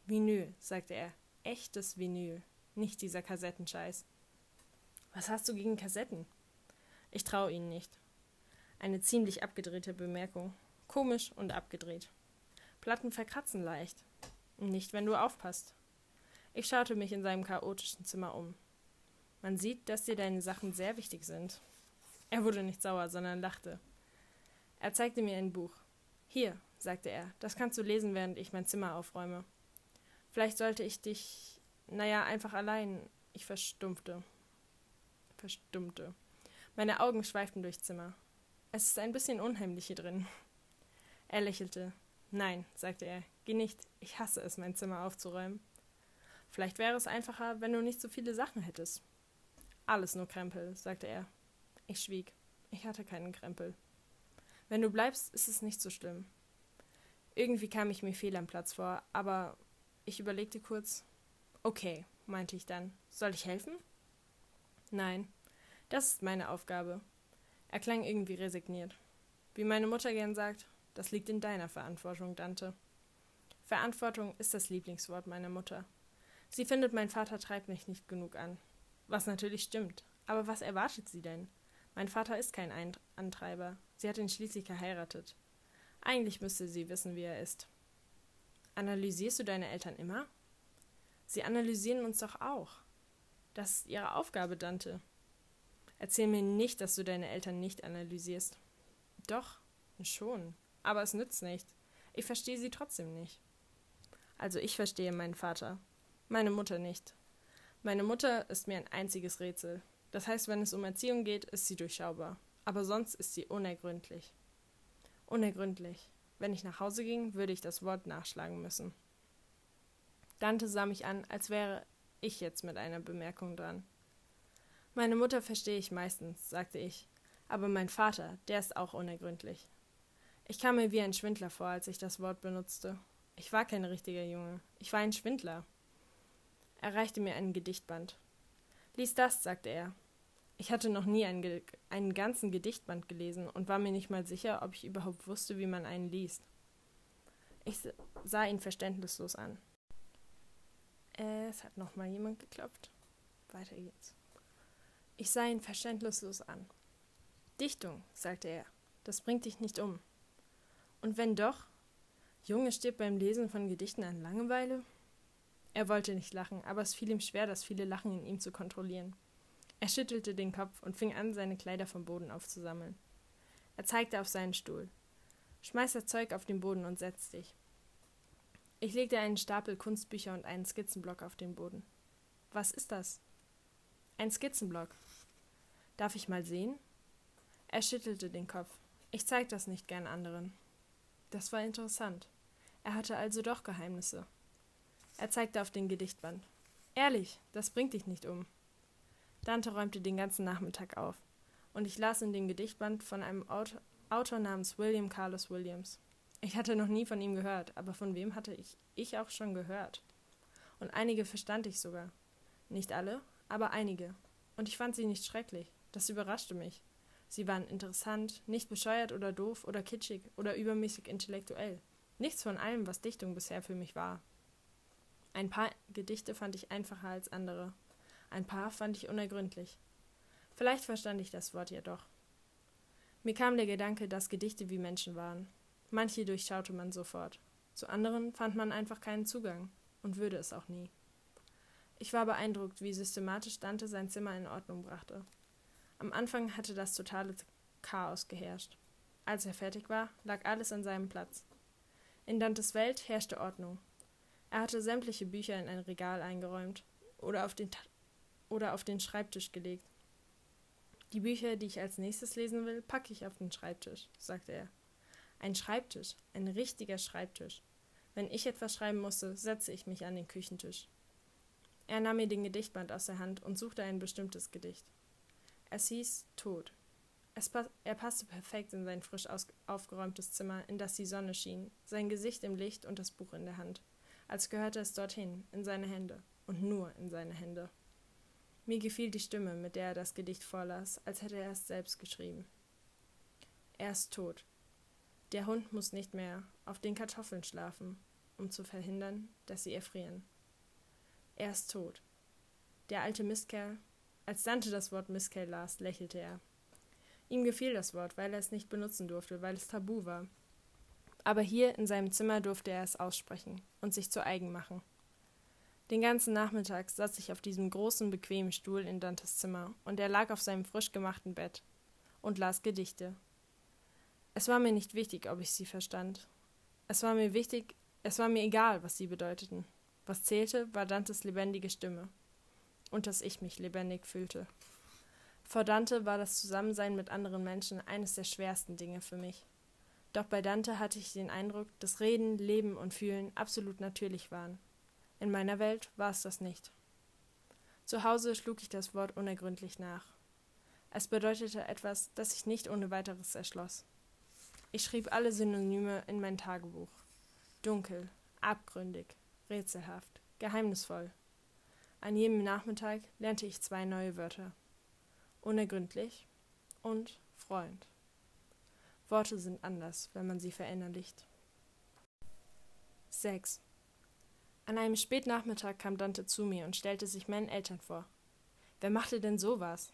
Vinyl, sagte er, echtes Vinyl, nicht dieser Kassettenscheiß. Was hast du gegen Kassetten? Ich traue ihnen nicht. Eine ziemlich abgedrehte Bemerkung. Komisch und abgedreht. Platten verkratzen leicht. Nicht, wenn du aufpasst. Ich schaute mich in seinem chaotischen Zimmer um. Man sieht, dass dir deine Sachen sehr wichtig sind. Er wurde nicht sauer, sondern lachte. Er zeigte mir ein Buch. Hier, sagte er, das kannst du lesen, während ich mein Zimmer aufräume. Vielleicht sollte ich dich, naja, einfach allein. Ich verstumpfte. Verstummte. Meine Augen schweiften durchs Zimmer. Es ist ein bisschen unheimlich hier drin. Er lächelte. Nein, sagte er, geh nicht. Ich hasse es, mein Zimmer aufzuräumen. Vielleicht wäre es einfacher, wenn du nicht so viele Sachen hättest. Alles nur Krempel, sagte er. Ich schwieg. Ich hatte keinen Krempel. Wenn du bleibst, ist es nicht so schlimm. Irgendwie kam ich mir fehl am Platz vor, aber ich überlegte kurz. Okay, meinte ich dann. Soll ich helfen? Nein, das ist meine Aufgabe. Er klang irgendwie resigniert. Wie meine Mutter gern sagt, das liegt in deiner Verantwortung, Dante. Verantwortung ist das Lieblingswort meiner Mutter. Sie findet, mein Vater treibt mich nicht genug an. Was natürlich stimmt. Aber was erwartet sie denn? Mein Vater ist kein Antreiber. Sie hat ihn schließlich geheiratet. Eigentlich müsste sie wissen, wie er ist. Analysierst du deine Eltern immer? Sie analysieren uns doch auch. Das ist ihre Aufgabe, Dante. Erzähl mir nicht, dass du deine Eltern nicht analysierst. Doch, schon. Aber es nützt nicht. Ich verstehe sie trotzdem nicht. Also ich verstehe meinen Vater. Meine Mutter nicht. Meine Mutter ist mir ein einziges Rätsel. Das heißt, wenn es um Erziehung geht, ist sie durchschaubar. Aber sonst ist sie unergründlich. Unergründlich. Wenn ich nach Hause ging, würde ich das Wort nachschlagen müssen. Dante sah mich an, als wäre ich jetzt mit einer Bemerkung dran. Meine Mutter verstehe ich meistens, sagte ich, aber mein Vater, der ist auch unergründlich. Ich kam mir wie ein Schwindler vor, als ich das Wort benutzte. Ich war kein richtiger Junge, ich war ein Schwindler. Er reichte mir einen Gedichtband. Lies das, sagte er. Ich hatte noch nie einen, einen ganzen Gedichtband gelesen und war mir nicht mal sicher, ob ich überhaupt wusste, wie man einen liest. Ich sah ihn verständnislos an. Es hat noch mal jemand geklopft. Weiter geht's. Ich sah ihn verständnislos an. Dichtung, sagte er, das bringt dich nicht um. Und wenn doch? Junge stirbt beim Lesen von Gedichten an Langeweile? Er wollte nicht lachen, aber es fiel ihm schwer, das viele Lachen in ihm zu kontrollieren. Er schüttelte den Kopf und fing an, seine Kleider vom Boden aufzusammeln. Er zeigte auf seinen Stuhl. Schmeiß das Zeug auf den Boden und setz dich. Ich legte einen Stapel Kunstbücher und einen Skizzenblock auf den Boden. Was ist das? Ein Skizzenblock. Darf ich mal sehen? Er schüttelte den Kopf. Ich zeig das nicht gern anderen. Das war interessant. Er hatte also doch Geheimnisse. Er zeigte auf den Gedichtband. Ehrlich, das bringt dich nicht um. Dante räumte den ganzen Nachmittag auf, und ich las in dem Gedichtband von einem Autor, namens William Carlos Williams. Ich hatte noch nie von ihm gehört, aber von wem hatte ich, ich auch schon gehört? Und einige verstand ich sogar. Nicht alle, aber einige. Und ich fand sie nicht schrecklich. Das überraschte mich. Sie waren interessant, nicht bescheuert oder doof oder kitschig oder übermäßig intellektuell. Nichts von allem, was Dichtung bisher für mich war. Ein paar Gedichte fand ich einfacher als andere. Ein paar fand ich unergründlich. Vielleicht verstand ich das Wort ja doch. Mir kam der Gedanke, dass Gedichte wie Menschen waren. Manche durchschaute man sofort. Zu anderen fand man einfach keinen Zugang und würde es auch nie. Ich war beeindruckt, wie systematisch Dante sein Zimmer in Ordnung brachte. Am Anfang hatte das totale Chaos geherrscht. Als er fertig war, lag alles an seinem Platz. In Dantes Welt herrschte Ordnung. Er hatte sämtliche Bücher in ein Regal eingeräumt oder auf den, Ta oder auf den Schreibtisch gelegt. Die Bücher, die ich als nächstes lesen will, packe ich auf den Schreibtisch, sagte er. Ein Schreibtisch, ein richtiger Schreibtisch. Wenn ich etwas schreiben musste, setzte ich mich an den Küchentisch. Er nahm mir den Gedichtband aus der Hand und suchte ein bestimmtes Gedicht. Es hieß Tod. Pa er passte perfekt in sein frisch aufgeräumtes Zimmer, in das die Sonne schien, sein Gesicht im Licht und das Buch in der Hand, als gehörte es dorthin, in seine Hände, und nur in seine Hände. Mir gefiel die Stimme, mit der er das Gedicht vorlas, als hätte er es selbst geschrieben. Er ist tot. Der Hund muss nicht mehr auf den Kartoffeln schlafen, um zu verhindern, dass sie erfrieren. Er ist tot. Der alte Mistkerl. Als Dante das Wort Mistkerl las, lächelte er. Ihm gefiel das Wort, weil er es nicht benutzen durfte, weil es tabu war. Aber hier in seinem Zimmer durfte er es aussprechen und sich zu eigen machen. Den ganzen Nachmittag saß ich auf diesem großen, bequemen Stuhl in Dantes Zimmer, und er lag auf seinem frisch gemachten Bett und las Gedichte. Es war mir nicht wichtig, ob ich sie verstand. Es war mir wichtig, es war mir egal, was sie bedeuteten. Was zählte, war Dantes lebendige Stimme und dass ich mich lebendig fühlte. Vor Dante war das Zusammensein mit anderen Menschen eines der schwersten Dinge für mich. Doch bei Dante hatte ich den Eindruck, dass Reden, Leben und Fühlen absolut natürlich waren. In meiner Welt war es das nicht. Zu Hause schlug ich das Wort unergründlich nach. Es bedeutete etwas, das sich nicht ohne weiteres erschloss. Ich schrieb alle Synonyme in mein Tagebuch. Dunkel, abgründig, rätselhaft, geheimnisvoll. An jedem Nachmittag lernte ich zwei neue Wörter unergründlich und Freund. Worte sind anders, wenn man sie verinnerlicht. 6. An einem Spätnachmittag kam Dante zu mir und stellte sich meinen Eltern vor. Wer machte denn sowas?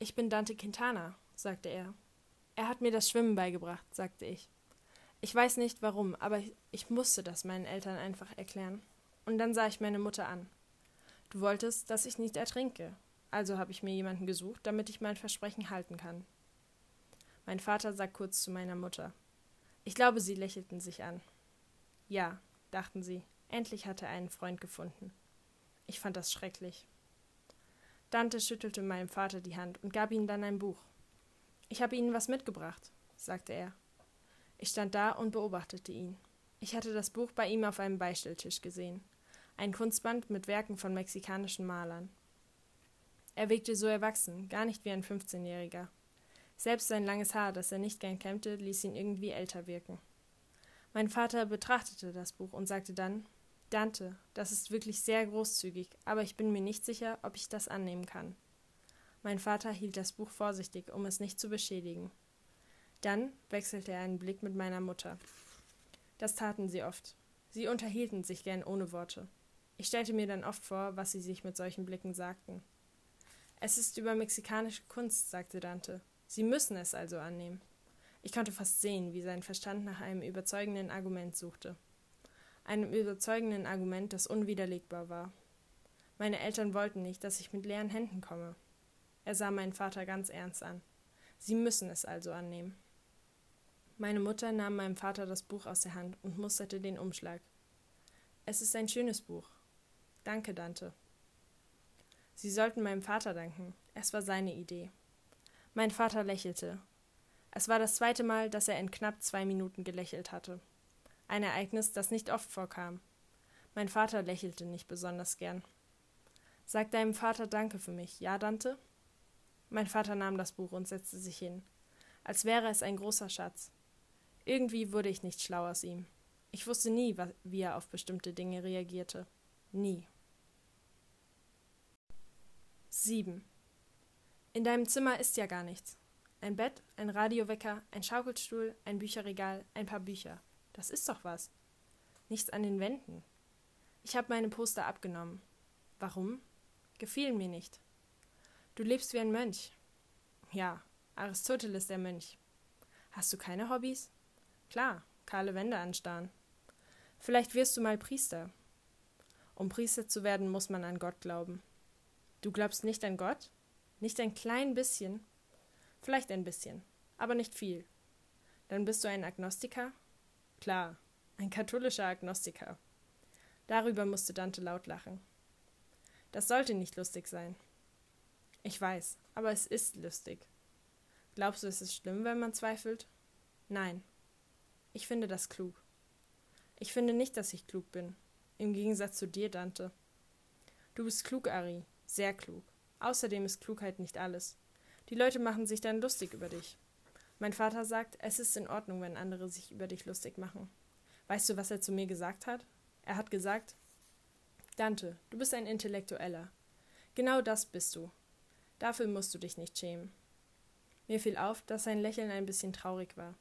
Ich bin Dante Quintana, sagte er. Er hat mir das Schwimmen beigebracht, sagte ich. Ich weiß nicht warum, aber ich musste das meinen Eltern einfach erklären. Und dann sah ich meine Mutter an. Du wolltest, dass ich nicht ertrinke, also habe ich mir jemanden gesucht, damit ich mein Versprechen halten kann. Mein Vater sah kurz zu meiner Mutter. Ich glaube, sie lächelten sich an. Ja, dachten sie, endlich hatte er einen Freund gefunden. Ich fand das schrecklich. Dante schüttelte meinem Vater die Hand und gab ihm dann ein Buch. Ich habe Ihnen was mitgebracht, sagte er. Ich stand da und beobachtete ihn. Ich hatte das Buch bei ihm auf einem Beistelltisch gesehen. Ein Kunstband mit Werken von mexikanischen Malern. Er wirkte so erwachsen, gar nicht wie ein 15-Jähriger. Selbst sein langes Haar, das er nicht gern kämmte, ließ ihn irgendwie älter wirken. Mein Vater betrachtete das Buch und sagte dann Dante, das ist wirklich sehr großzügig, aber ich bin mir nicht sicher, ob ich das annehmen kann. Mein Vater hielt das Buch vorsichtig, um es nicht zu beschädigen. Dann wechselte er einen Blick mit meiner Mutter. Das taten sie oft. Sie unterhielten sich gern ohne Worte. Ich stellte mir dann oft vor, was sie sich mit solchen Blicken sagten. Es ist über mexikanische Kunst, sagte Dante. Sie müssen es also annehmen. Ich konnte fast sehen, wie sein Verstand nach einem überzeugenden Argument suchte. Einem überzeugenden Argument, das unwiderlegbar war. Meine Eltern wollten nicht, dass ich mit leeren Händen komme. Er sah meinen Vater ganz ernst an. Sie müssen es also annehmen. Meine Mutter nahm meinem Vater das Buch aus der Hand und musterte den Umschlag. Es ist ein schönes Buch. Danke, Dante. Sie sollten meinem Vater danken. Es war seine Idee. Mein Vater lächelte. Es war das zweite Mal, dass er in knapp zwei Minuten gelächelt hatte. Ein Ereignis, das nicht oft vorkam. Mein Vater lächelte nicht besonders gern. Sag deinem Vater Danke für mich, ja, Dante? Mein Vater nahm das Buch und setzte sich hin, als wäre es ein großer Schatz. Irgendwie wurde ich nicht schlau aus ihm. Ich wusste nie, wie er auf bestimmte Dinge reagierte. Nie. 7. In deinem Zimmer ist ja gar nichts. Ein Bett, ein Radiowecker, ein Schaukelstuhl, ein Bücherregal, ein paar Bücher. Das ist doch was. Nichts an den Wänden. Ich habe meine Poster abgenommen. Warum? Gefielen mir nicht. Du lebst wie ein Mönch. Ja, Aristoteles der Mönch. Hast du keine Hobbys? Klar, kahle Wände anstarren. Vielleicht wirst du mal Priester. Um Priester zu werden, muss man an Gott glauben. Du glaubst nicht an Gott? Nicht ein klein bisschen? Vielleicht ein bisschen, aber nicht viel. Dann bist du ein Agnostiker? Klar, ein katholischer Agnostiker. Darüber musste Dante laut lachen. Das sollte nicht lustig sein. Ich weiß, aber es ist lustig. Glaubst du, es ist schlimm, wenn man zweifelt? Nein, ich finde das klug. Ich finde nicht, dass ich klug bin. Im Gegensatz zu dir, Dante. Du bist klug, Ari. Sehr klug. Außerdem ist Klugheit nicht alles. Die Leute machen sich dann lustig über dich. Mein Vater sagt, es ist in Ordnung, wenn andere sich über dich lustig machen. Weißt du, was er zu mir gesagt hat? Er hat gesagt, Dante, du bist ein Intellektueller. Genau das bist du. Dafür musst du dich nicht schämen. Mir fiel auf, dass sein Lächeln ein bisschen traurig war.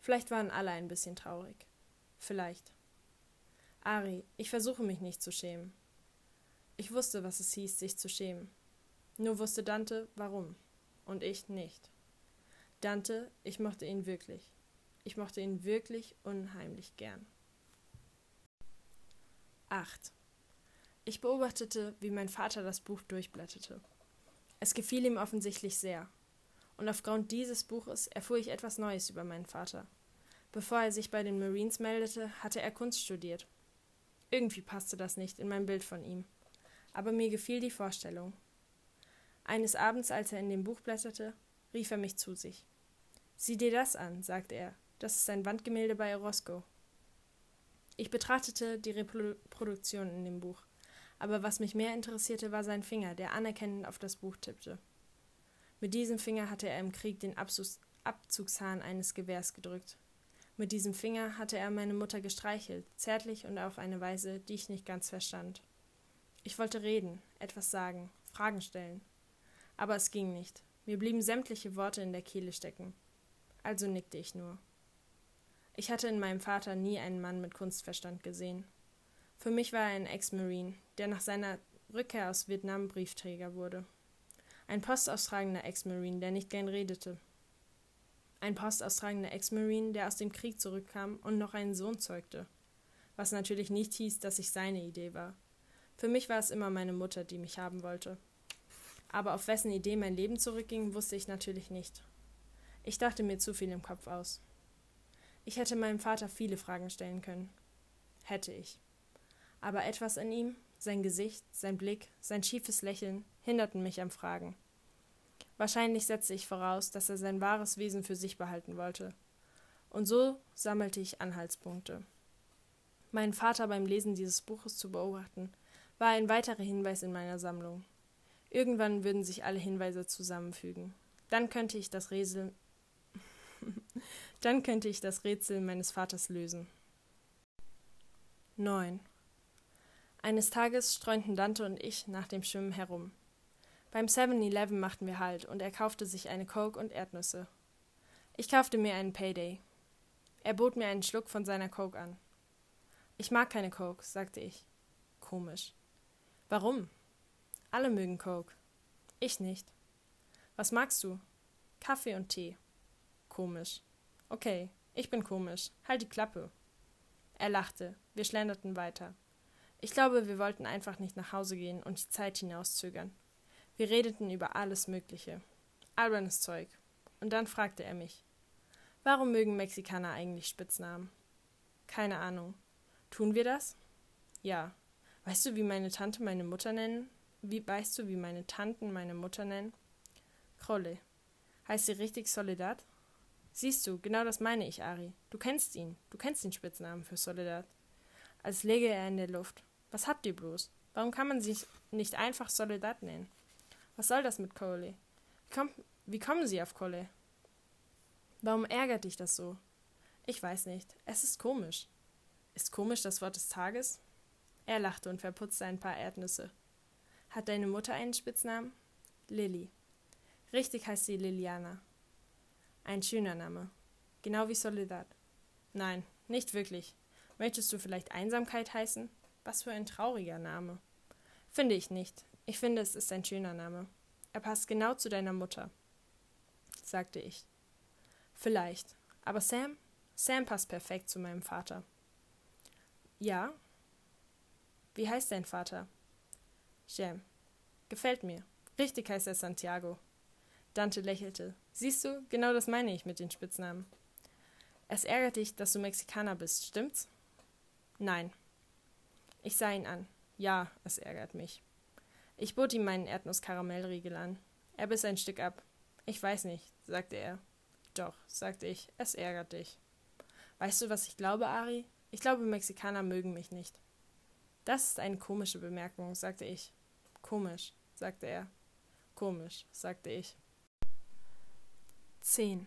Vielleicht waren alle ein bisschen traurig. Vielleicht. Ari, ich versuche mich nicht zu schämen. Ich wusste, was es hieß, sich zu schämen. Nur wusste Dante, warum. Und ich nicht. Dante, ich mochte ihn wirklich. Ich mochte ihn wirklich unheimlich gern. 8. Ich beobachtete, wie mein Vater das Buch durchblätterte. Es gefiel ihm offensichtlich sehr. Und aufgrund dieses Buches erfuhr ich etwas Neues über meinen Vater. Bevor er sich bei den Marines meldete, hatte er Kunst studiert. Irgendwie passte das nicht in mein Bild von ihm. Aber mir gefiel die Vorstellung. Eines Abends, als er in dem Buch blätterte, rief er mich zu sich. Sieh dir das an, sagte er. Das ist ein Wandgemälde bei Orozco. Ich betrachtete die Reproduktion in dem Buch, aber was mich mehr interessierte, war sein Finger, der anerkennend auf das Buch tippte. Mit diesem Finger hatte er im Krieg den Abzugshahn eines Gewehrs gedrückt. Mit diesem Finger hatte er meine Mutter gestreichelt, zärtlich und auf eine Weise, die ich nicht ganz verstand. Ich wollte reden, etwas sagen, Fragen stellen. Aber es ging nicht. Mir blieben sämtliche Worte in der Kehle stecken. Also nickte ich nur. Ich hatte in meinem Vater nie einen Mann mit Kunstverstand gesehen. Für mich war er ein Ex-Marine, der nach seiner Rückkehr aus Vietnam Briefträger wurde. Ein postaustragender Ex-Marine, der nicht gern redete, ein postaustragender Ex-Marine, der aus dem Krieg zurückkam und noch einen Sohn zeugte. Was natürlich nicht hieß, dass ich seine Idee war. Für mich war es immer meine Mutter, die mich haben wollte. Aber auf wessen Idee mein Leben zurückging, wusste ich natürlich nicht. Ich dachte mir zu viel im Kopf aus. Ich hätte meinem Vater viele Fragen stellen können. Hätte ich. Aber etwas in ihm, sein Gesicht, sein Blick, sein schiefes Lächeln, hinderten mich am Fragen. Wahrscheinlich setzte ich voraus, dass er sein wahres Wesen für sich behalten wollte. Und so sammelte ich Anhaltspunkte. Meinen Vater beim Lesen dieses Buches zu beobachten, war ein weiterer Hinweis in meiner Sammlung. Irgendwann würden sich alle Hinweise zusammenfügen. Dann könnte ich das Rätsel dann könnte ich das Rätsel meines Vaters lösen. 9. Eines Tages streunten Dante und ich nach dem Schwimmen herum. Beim 7-Eleven machten wir Halt und er kaufte sich eine Coke und Erdnüsse. Ich kaufte mir einen Payday. Er bot mir einen Schluck von seiner Coke an. Ich mag keine Coke, sagte ich. Komisch. Warum? Alle mögen Coke. Ich nicht. Was magst du? Kaffee und Tee. Komisch. Okay, ich bin komisch. Halt die Klappe. Er lachte. Wir schlenderten weiter. Ich glaube, wir wollten einfach nicht nach Hause gehen und die Zeit hinauszögern. Wir redeten über alles Mögliche. Albernes Zeug. Und dann fragte er mich: Warum mögen Mexikaner eigentlich Spitznamen? Keine Ahnung. Tun wir das? Ja. Weißt du, wie meine Tante meine Mutter nennen? Wie weißt du, wie meine Tanten meine Mutter nennen? Krolle. Heißt sie richtig Soledad? Siehst du, genau das meine ich, Ari. Du kennst ihn. Du kennst den Spitznamen für Soledad. Als läge er in der Luft. Was habt ihr bloß? Warum kann man sich nicht einfach Soledad nennen? Was soll das mit Cole? Wie, kommt, wie kommen Sie auf Cole? Warum ärgert dich das so? Ich weiß nicht. Es ist komisch. Ist komisch das Wort des Tages? Er lachte und verputzte ein paar Erdnüsse. Hat deine Mutter einen Spitznamen? Lilly. Richtig heißt sie Liliana. Ein schöner Name. Genau wie Soledad. Nein, nicht wirklich. Möchtest du vielleicht Einsamkeit heißen? Was für ein trauriger Name. Finde ich nicht. Ich finde, es ist ein schöner Name. Er passt genau zu deiner Mutter, sagte ich. Vielleicht. Aber Sam? Sam passt perfekt zu meinem Vater. Ja? Wie heißt dein Vater? Jem. Gefällt mir. Richtig heißt er Santiago. Dante lächelte. Siehst du, genau das meine ich mit den Spitznamen. Es ärgert dich, dass du Mexikaner bist, stimmt's? Nein. Ich sah ihn an. Ja, es ärgert mich. Ich bot ihm meinen Erdnusskaramellriegel an. Er biss ein Stück ab. Ich weiß nicht, sagte er. Doch, sagte ich, es ärgert dich. Weißt du, was ich glaube, Ari? Ich glaube, Mexikaner mögen mich nicht. Das ist eine komische Bemerkung, sagte ich. Komisch, sagte er. Komisch, sagte ich. 10.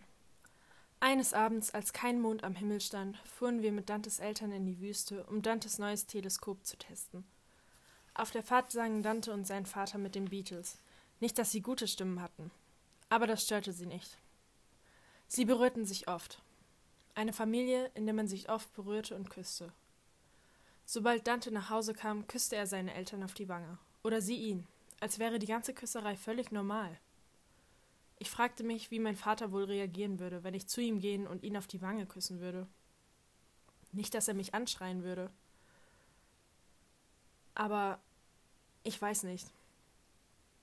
Eines Abends, als kein Mond am Himmel stand, fuhren wir mit Dantes Eltern in die Wüste, um Dantes neues Teleskop zu testen. Auf der Fahrt sangen Dante und sein Vater mit den Beatles. Nicht, dass sie gute Stimmen hatten, aber das störte sie nicht. Sie berührten sich oft. Eine Familie, in der man sich oft berührte und küsste. Sobald Dante nach Hause kam, küsste er seine Eltern auf die Wange. Oder sie ihn, als wäre die ganze Küsserei völlig normal. Ich fragte mich, wie mein Vater wohl reagieren würde, wenn ich zu ihm gehen und ihn auf die Wange küssen würde. Nicht, dass er mich anschreien würde. Aber ich weiß nicht.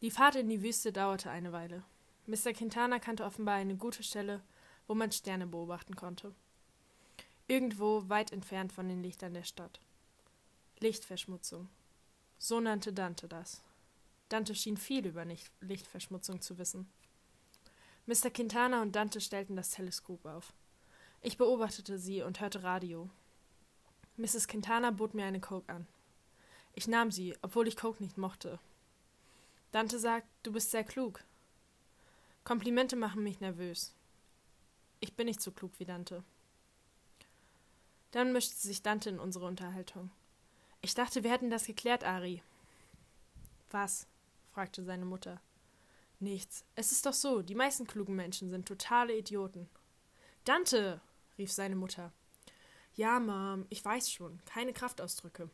Die Fahrt in die Wüste dauerte eine Weile. Mr. Quintana kannte offenbar eine gute Stelle, wo man Sterne beobachten konnte. Irgendwo weit entfernt von den Lichtern der Stadt. Lichtverschmutzung. So nannte Dante das. Dante schien viel über Lichtverschmutzung zu wissen. Mr. Quintana und Dante stellten das Teleskop auf. Ich beobachtete sie und hörte Radio. Mrs. Quintana bot mir eine Coke an. Ich nahm sie, obwohl ich Coke nicht mochte. Dante sagt, du bist sehr klug. Komplimente machen mich nervös. Ich bin nicht so klug wie Dante. Dann mischte sich Dante in unsere Unterhaltung. Ich dachte, wir hätten das geklärt, Ari. Was? fragte seine Mutter. Nichts. Es ist doch so, die meisten klugen Menschen sind totale Idioten. Dante, rief seine Mutter. Ja, Mom, ich weiß schon, keine Kraftausdrücke.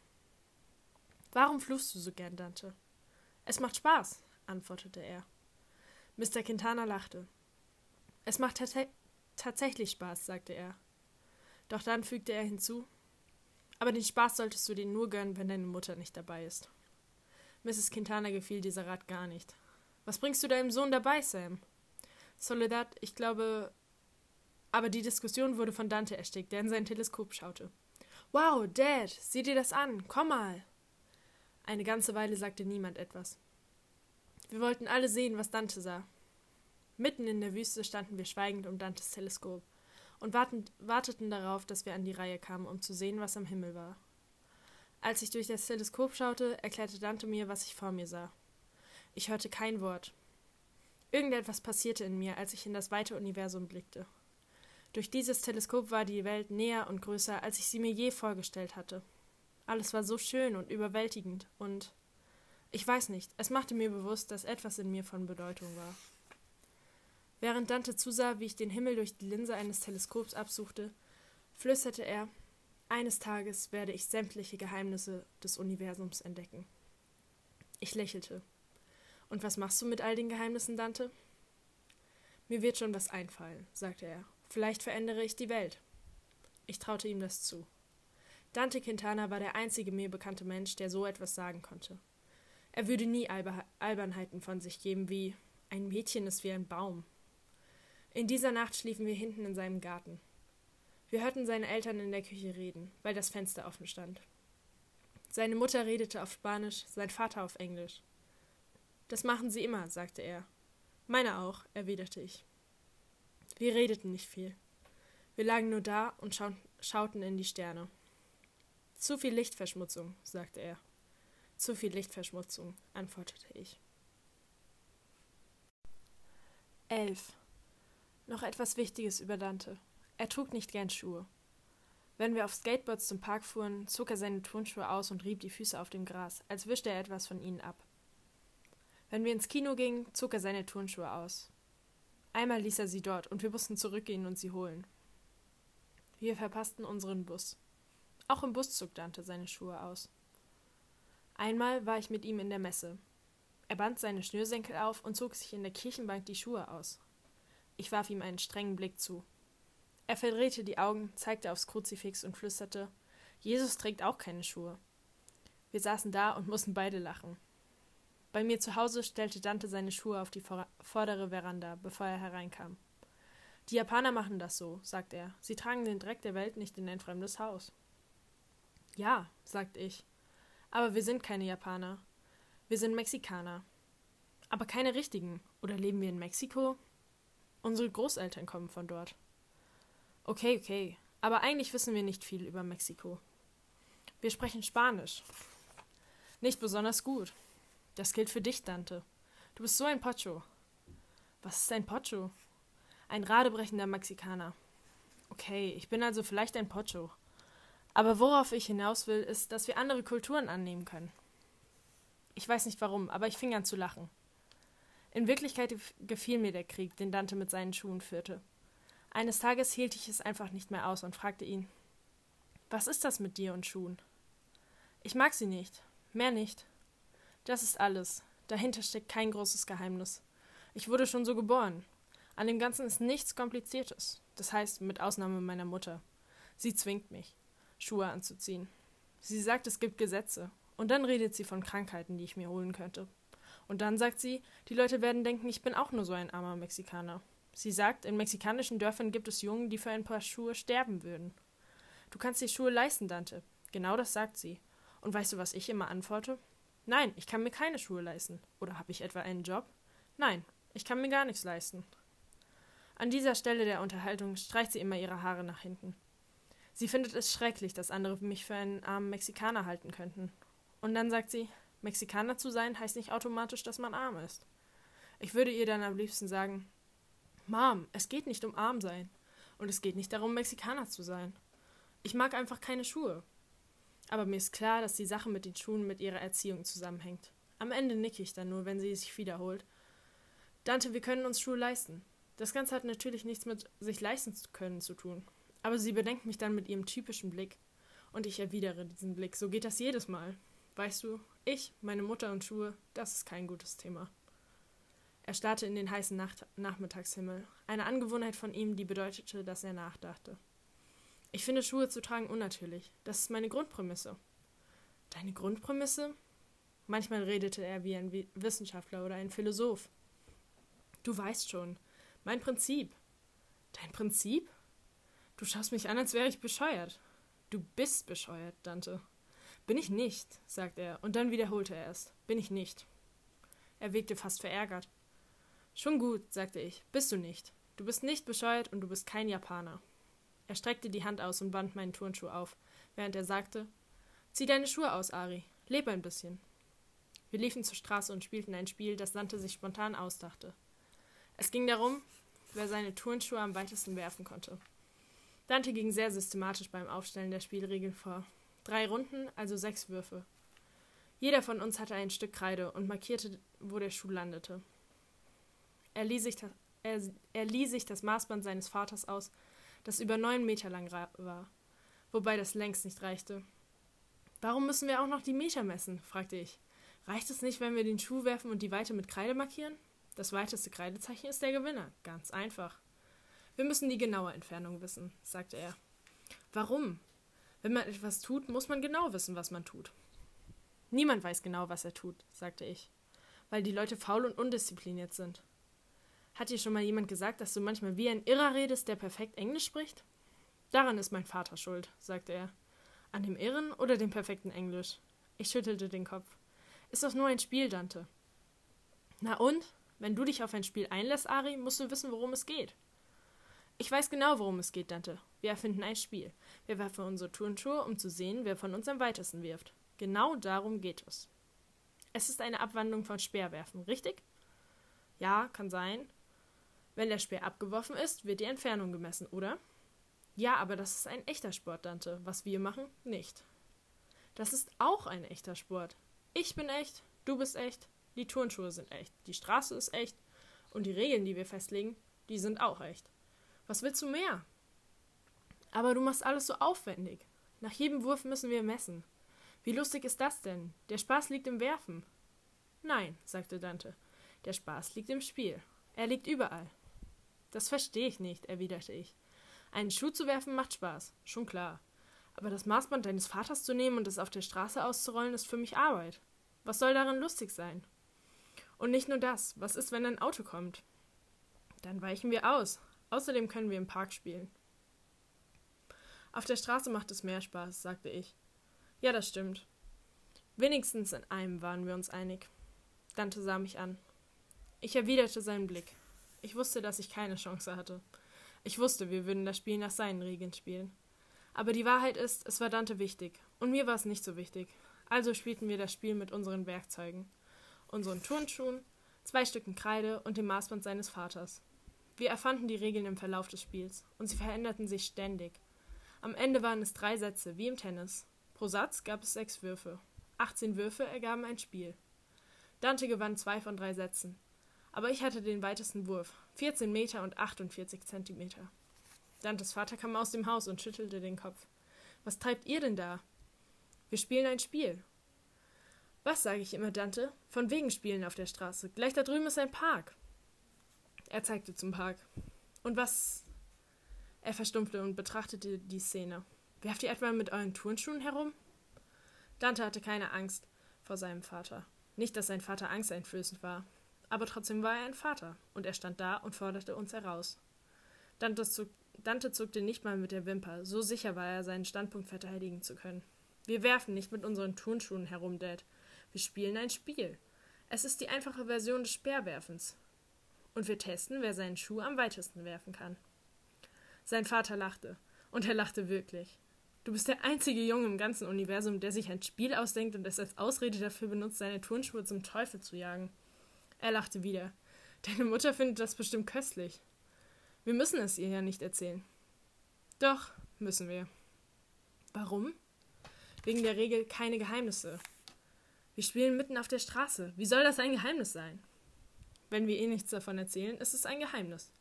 Warum fluchst du so gern, Dante? Es macht Spaß, antwortete er. Mr. Quintana lachte. Es macht tatsächlich Spaß, sagte er. Doch dann fügte er hinzu, aber den Spaß solltest du dir nur gönnen, wenn deine Mutter nicht dabei ist. Mrs. Quintana gefiel dieser Rat gar nicht. Was bringst du deinem Sohn dabei, Sam? Soledad, ich glaube. Aber die Diskussion wurde von Dante erstickt, der in sein Teleskop schaute. Wow, Dad, sieh dir das an, komm mal. Eine ganze Weile sagte niemand etwas. Wir wollten alle sehen, was Dante sah. Mitten in der Wüste standen wir schweigend um Dantes Teleskop und warteten darauf, dass wir an die Reihe kamen, um zu sehen, was am Himmel war. Als ich durch das Teleskop schaute, erklärte Dante mir, was ich vor mir sah. Ich hörte kein Wort. Irgendetwas passierte in mir, als ich in das weite Universum blickte. Durch dieses Teleskop war die Welt näher und größer, als ich sie mir je vorgestellt hatte. Alles war so schön und überwältigend und ich weiß nicht, es machte mir bewusst, dass etwas in mir von Bedeutung war. Während Dante zusah, wie ich den Himmel durch die Linse eines Teleskops absuchte, flüsterte er Eines Tages werde ich sämtliche Geheimnisse des Universums entdecken. Ich lächelte. Und was machst du mit all den Geheimnissen, Dante? Mir wird schon was einfallen, sagte er. Vielleicht verändere ich die Welt. Ich traute ihm das zu. Dante Quintana war der einzige mir bekannte Mensch, der so etwas sagen konnte. Er würde nie Alber Albernheiten von sich geben wie ein Mädchen ist wie ein Baum. In dieser Nacht schliefen wir hinten in seinem Garten. Wir hörten seine Eltern in der Küche reden, weil das Fenster offen stand. Seine Mutter redete auf Spanisch, sein Vater auf Englisch. Das machen sie immer, sagte er. Meine auch, erwiderte ich. Wir redeten nicht viel. Wir lagen nur da und schau schauten in die Sterne. Zu viel Lichtverschmutzung, sagte er. Zu viel Lichtverschmutzung, antwortete ich. 11. Noch etwas Wichtiges über Dante. Er trug nicht gern Schuhe. Wenn wir auf Skateboards zum Park fuhren, zog er seine Turnschuhe aus und rieb die Füße auf dem Gras, als wischte er etwas von ihnen ab. Wenn wir ins Kino gingen, zog er seine Turnschuhe aus. Einmal ließ er sie dort und wir mussten zurückgehen und sie holen. Wir verpassten unseren Bus. Auch im Bus zog Dante seine Schuhe aus. Einmal war ich mit ihm in der Messe. Er band seine Schnürsenkel auf und zog sich in der Kirchenbank die Schuhe aus. Ich warf ihm einen strengen Blick zu. Er verdrehte die Augen, zeigte aufs Kruzifix und flüsterte Jesus trägt auch keine Schuhe. Wir saßen da und mussten beide lachen. Bei mir zu Hause stellte Dante seine Schuhe auf die vordere Veranda, bevor er hereinkam. Die Japaner machen das so, sagt er. Sie tragen den Dreck der Welt nicht in ein fremdes Haus. Ja, sagt ich. Aber wir sind keine Japaner. Wir sind Mexikaner. Aber keine richtigen. Oder leben wir in Mexiko? Unsere Großeltern kommen von dort. Okay, okay. Aber eigentlich wissen wir nicht viel über Mexiko. Wir sprechen Spanisch. Nicht besonders gut. Das gilt für dich, Dante. Du bist so ein Pocho. Was ist ein Pocho? Ein radebrechender Mexikaner. Okay, ich bin also vielleicht ein Pocho. Aber worauf ich hinaus will, ist, dass wir andere Kulturen annehmen können. Ich weiß nicht warum, aber ich fing an zu lachen. In Wirklichkeit gefiel mir der Krieg, den Dante mit seinen Schuhen führte. Eines Tages hielt ich es einfach nicht mehr aus und fragte ihn Was ist das mit dir und Schuhen? Ich mag sie nicht, mehr nicht. Das ist alles. Dahinter steckt kein großes Geheimnis. Ich wurde schon so geboren. An dem Ganzen ist nichts Kompliziertes. Das heißt, mit Ausnahme meiner Mutter. Sie zwingt mich, Schuhe anzuziehen. Sie sagt, es gibt Gesetze. Und dann redet sie von Krankheiten, die ich mir holen könnte. Und dann sagt sie, die Leute werden denken, ich bin auch nur so ein armer Mexikaner. Sie sagt, in mexikanischen Dörfern gibt es Jungen, die für ein paar Schuhe sterben würden. Du kannst die Schuhe leisten, Dante. Genau das sagt sie. Und weißt du, was ich immer antworte? Nein, ich kann mir keine Schuhe leisten. Oder habe ich etwa einen Job? Nein, ich kann mir gar nichts leisten. An dieser Stelle der Unterhaltung streicht sie immer ihre Haare nach hinten. Sie findet es schrecklich, dass andere mich für einen armen Mexikaner halten könnten. Und dann sagt sie, Mexikaner zu sein heißt nicht automatisch, dass man arm ist. Ich würde ihr dann am liebsten sagen, Mom, es geht nicht um arm sein. Und es geht nicht darum, Mexikaner zu sein. Ich mag einfach keine Schuhe. Aber mir ist klar, dass die Sache mit den Schuhen mit ihrer Erziehung zusammenhängt. Am Ende nicke ich dann nur, wenn sie sich wiederholt. Dante, wir können uns Schuhe leisten. Das Ganze hat natürlich nichts mit sich leisten zu können zu tun. Aber sie bedenkt mich dann mit ihrem typischen Blick. Und ich erwidere diesen Blick. So geht das jedes Mal. Weißt du, ich, meine Mutter und Schuhe, das ist kein gutes Thema. Er starrte in den heißen Nacht Nachmittagshimmel. Eine Angewohnheit von ihm, die bedeutete, dass er nachdachte. Ich finde Schuhe zu tragen unnatürlich. Das ist meine Grundprämisse. Deine Grundprämisse? Manchmal redete er wie ein Wissenschaftler oder ein Philosoph. Du weißt schon, mein Prinzip. Dein Prinzip? Du schaust mich an, als wäre ich bescheuert. Du bist bescheuert, Dante. Bin ich nicht, sagte er, und dann wiederholte er es. Bin ich nicht. Er wirkte fast verärgert. Schon gut, sagte ich. Bist du nicht. Du bist nicht bescheuert und du bist kein Japaner. Er streckte die Hand aus und band meinen Turnschuh auf, während er sagte: Zieh deine Schuhe aus, Ari. Leb ein bisschen. Wir liefen zur Straße und spielten ein Spiel, das Dante sich spontan ausdachte. Es ging darum, wer seine Turnschuhe am weitesten werfen konnte. Dante ging sehr systematisch beim Aufstellen der Spielregeln vor. Drei Runden, also sechs Würfe. Jeder von uns hatte ein Stück Kreide und markierte, wo der Schuh landete. Er lieh sich das, er, er lieh sich das Maßband seines Vaters aus, das über neun Meter lang war, wobei das längst nicht reichte. Warum müssen wir auch noch die Meter messen? fragte ich. Reicht es nicht, wenn wir den Schuh werfen und die Weite mit Kreide markieren? Das weiteste Kreidezeichen ist der Gewinner. Ganz einfach. Wir müssen die genaue Entfernung wissen, sagte er. Warum? Wenn man etwas tut, muss man genau wissen, was man tut. Niemand weiß genau, was er tut, sagte ich, weil die Leute faul und undiszipliniert sind. Hat dir schon mal jemand gesagt, dass du manchmal wie ein Irrer redest, der perfekt Englisch spricht? Daran ist mein Vater schuld, sagte er. An dem Irren oder dem perfekten Englisch? Ich schüttelte den Kopf. Ist doch nur ein Spiel, Dante. Na und? Wenn du dich auf ein Spiel einlässt, Ari, musst du wissen, worum es geht. Ich weiß genau, worum es geht, Dante. Wir erfinden ein Spiel. Wir werfen unsere Turnschuhe, um zu sehen, wer von uns am weitesten wirft. Genau darum geht es. Es ist eine Abwandlung von Speerwerfen, richtig? Ja, kann sein. Wenn der Speer abgeworfen ist, wird die Entfernung gemessen, oder? Ja, aber das ist ein echter Sport, Dante. Was wir machen, nicht. Das ist auch ein echter Sport. Ich bin echt, du bist echt, die Turnschuhe sind echt, die Straße ist echt und die Regeln, die wir festlegen, die sind auch echt. Was willst du mehr? Aber du machst alles so aufwendig. Nach jedem Wurf müssen wir messen. Wie lustig ist das denn? Der Spaß liegt im Werfen. Nein, sagte Dante. Der Spaß liegt im Spiel. Er liegt überall. Das verstehe ich nicht, erwiderte ich. Einen Schuh zu werfen macht Spaß, schon klar. Aber das Maßband deines Vaters zu nehmen und es auf der Straße auszurollen, ist für mich Arbeit. Was soll darin lustig sein? Und nicht nur das, was ist, wenn ein Auto kommt? Dann weichen wir aus. Außerdem können wir im Park spielen. Auf der Straße macht es mehr Spaß, sagte ich. Ja, das stimmt. Wenigstens in einem waren wir uns einig. Dante sah mich an. Ich erwiderte seinen Blick. Ich wusste, dass ich keine Chance hatte. Ich wusste, wir würden das Spiel nach seinen Regeln spielen. Aber die Wahrheit ist, es war Dante wichtig. Und mir war es nicht so wichtig. Also spielten wir das Spiel mit unseren Werkzeugen. Unseren Turnschuhen, zwei Stücken Kreide und dem Maßband seines Vaters. Wir erfanden die Regeln im Verlauf des Spiels. Und sie veränderten sich ständig. Am Ende waren es drei Sätze, wie im Tennis. Pro Satz gab es sechs Würfe. 18 Würfe ergaben ein Spiel. Dante gewann zwei von drei Sätzen. Aber ich hatte den weitesten Wurf, 14 Meter und 48 Zentimeter. Dantes Vater kam aus dem Haus und schüttelte den Kopf. Was treibt ihr denn da? Wir spielen ein Spiel. Was, sage ich immer, Dante? Von wegen Spielen auf der Straße. Gleich da drüben ist ein Park. Er zeigte zum Park. Und was? Er verstumpfte und betrachtete die Szene. Werft ihr etwa mit euren Turnschuhen herum? Dante hatte keine Angst vor seinem Vater. Nicht, dass sein Vater angsteinflößend war aber trotzdem war er ein Vater, und er stand da und forderte uns heraus. Dante, zog, Dante zuckte nicht mal mit der Wimper, so sicher war er, seinen Standpunkt verteidigen zu können. Wir werfen nicht mit unseren Turnschuhen herum, Dad. Wir spielen ein Spiel. Es ist die einfache Version des Speerwerfens. Und wir testen, wer seinen Schuh am weitesten werfen kann. Sein Vater lachte, und er lachte wirklich. Du bist der einzige Junge im ganzen Universum, der sich ein Spiel ausdenkt und es als Ausrede dafür benutzt, seine Turnschuhe zum Teufel zu jagen. Er lachte wieder. Deine Mutter findet das bestimmt köstlich. Wir müssen es ihr ja nicht erzählen. Doch, müssen wir. Warum? Wegen der Regel keine Geheimnisse. Wir spielen mitten auf der Straße. Wie soll das ein Geheimnis sein? Wenn wir ihr nichts davon erzählen, ist es ein Geheimnis.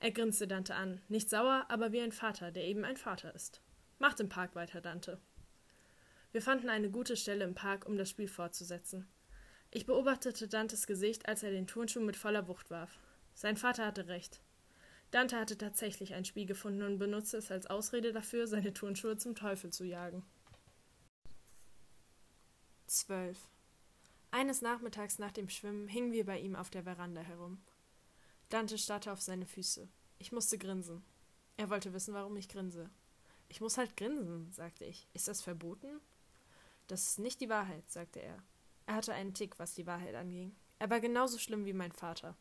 Er grinste Dante an, nicht sauer, aber wie ein Vater, der eben ein Vater ist. Macht im Park weiter, Dante. Wir fanden eine gute Stelle im Park, um das Spiel fortzusetzen. Ich beobachtete Dantes Gesicht, als er den Turnschuh mit voller Wucht warf. Sein Vater hatte recht. Dante hatte tatsächlich ein Spiel gefunden und benutzte es als Ausrede dafür, seine Turnschuhe zum Teufel zu jagen. 12. Eines Nachmittags nach dem Schwimmen hingen wir bei ihm auf der Veranda herum. Dante starrte auf seine Füße. Ich musste grinsen. Er wollte wissen, warum ich grinse. Ich muss halt grinsen, sagte ich. Ist das verboten? Das ist nicht die Wahrheit, sagte er. Er hatte einen Tick, was die Wahrheit anging. Er war genauso schlimm wie mein Vater.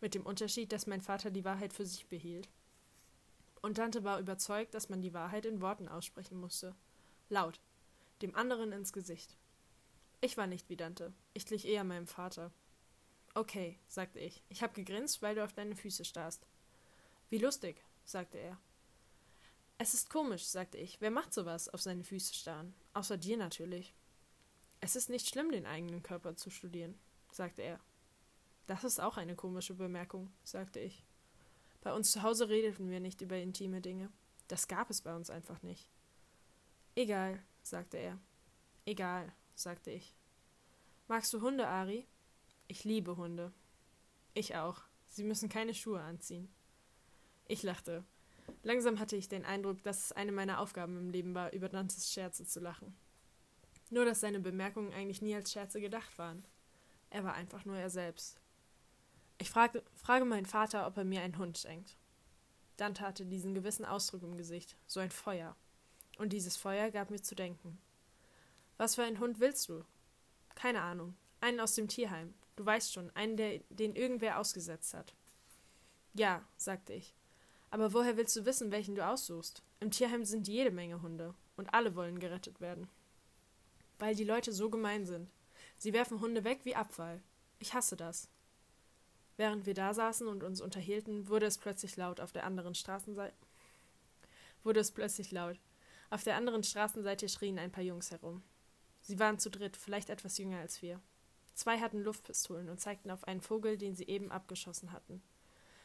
Mit dem Unterschied, dass mein Vater die Wahrheit für sich behielt. Und Tante war überzeugt, dass man die Wahrheit in Worten aussprechen musste. Laut. Dem anderen ins Gesicht. Ich war nicht wie Dante. Ich glich eher meinem Vater. Okay, sagte ich. Ich hab gegrinst, weil du auf deine Füße starrst. Wie lustig, sagte er. Es ist komisch, sagte ich. Wer macht sowas, auf seine Füße starren? Außer dir natürlich. Es ist nicht schlimm, den eigenen Körper zu studieren, sagte er. Das ist auch eine komische Bemerkung, sagte ich. Bei uns zu Hause redeten wir nicht über intime Dinge. Das gab es bei uns einfach nicht. Egal, sagte er. Egal, sagte ich. Magst du Hunde, Ari? Ich liebe Hunde. Ich auch. Sie müssen keine Schuhe anziehen. Ich lachte. Langsam hatte ich den Eindruck, dass es eine meiner Aufgaben im Leben war, über Dantes Scherze zu lachen. Nur, dass seine Bemerkungen eigentlich nie als Scherze gedacht waren. Er war einfach nur er selbst. Ich frage, frage meinen Vater, ob er mir einen Hund schenkt. Dante hatte diesen gewissen Ausdruck im Gesicht, so ein Feuer. Und dieses Feuer gab mir zu denken. Was für einen Hund willst du? Keine Ahnung. Einen aus dem Tierheim. Du weißt schon, einen, der, den irgendwer ausgesetzt hat. Ja, sagte ich. Aber woher willst du wissen, welchen du aussuchst? Im Tierheim sind jede Menge Hunde, und alle wollen gerettet werden. Weil die Leute so gemein sind. Sie werfen Hunde weg wie Abfall. Ich hasse das. Während wir da saßen und uns unterhielten, wurde es plötzlich laut auf der anderen Straßenseite. Wurde es plötzlich laut. Auf der anderen Straßenseite schrien ein paar Jungs herum. Sie waren zu dritt, vielleicht etwas jünger als wir. Zwei hatten Luftpistolen und zeigten auf einen Vogel, den sie eben abgeschossen hatten.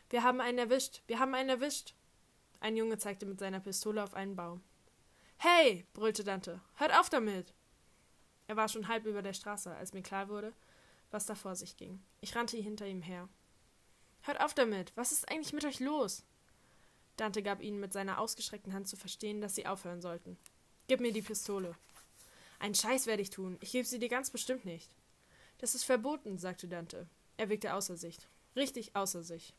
Wir haben einen erwischt. Wir haben einen erwischt. Ein Junge zeigte mit seiner Pistole auf einen Baum. Hey, brüllte Dante, hört auf damit. Er war schon halb über der Straße, als mir klar wurde, was da vor sich ging. Ich rannte hinter ihm her. Hört auf damit. Was ist eigentlich mit euch los? Dante gab ihnen mit seiner ausgestreckten Hand zu verstehen, dass sie aufhören sollten. Gib mir die Pistole. Einen Scheiß werde ich tun. Ich gebe sie dir ganz bestimmt nicht. Das ist verboten, sagte Dante. Er wirkte außer sich. Richtig außer sich.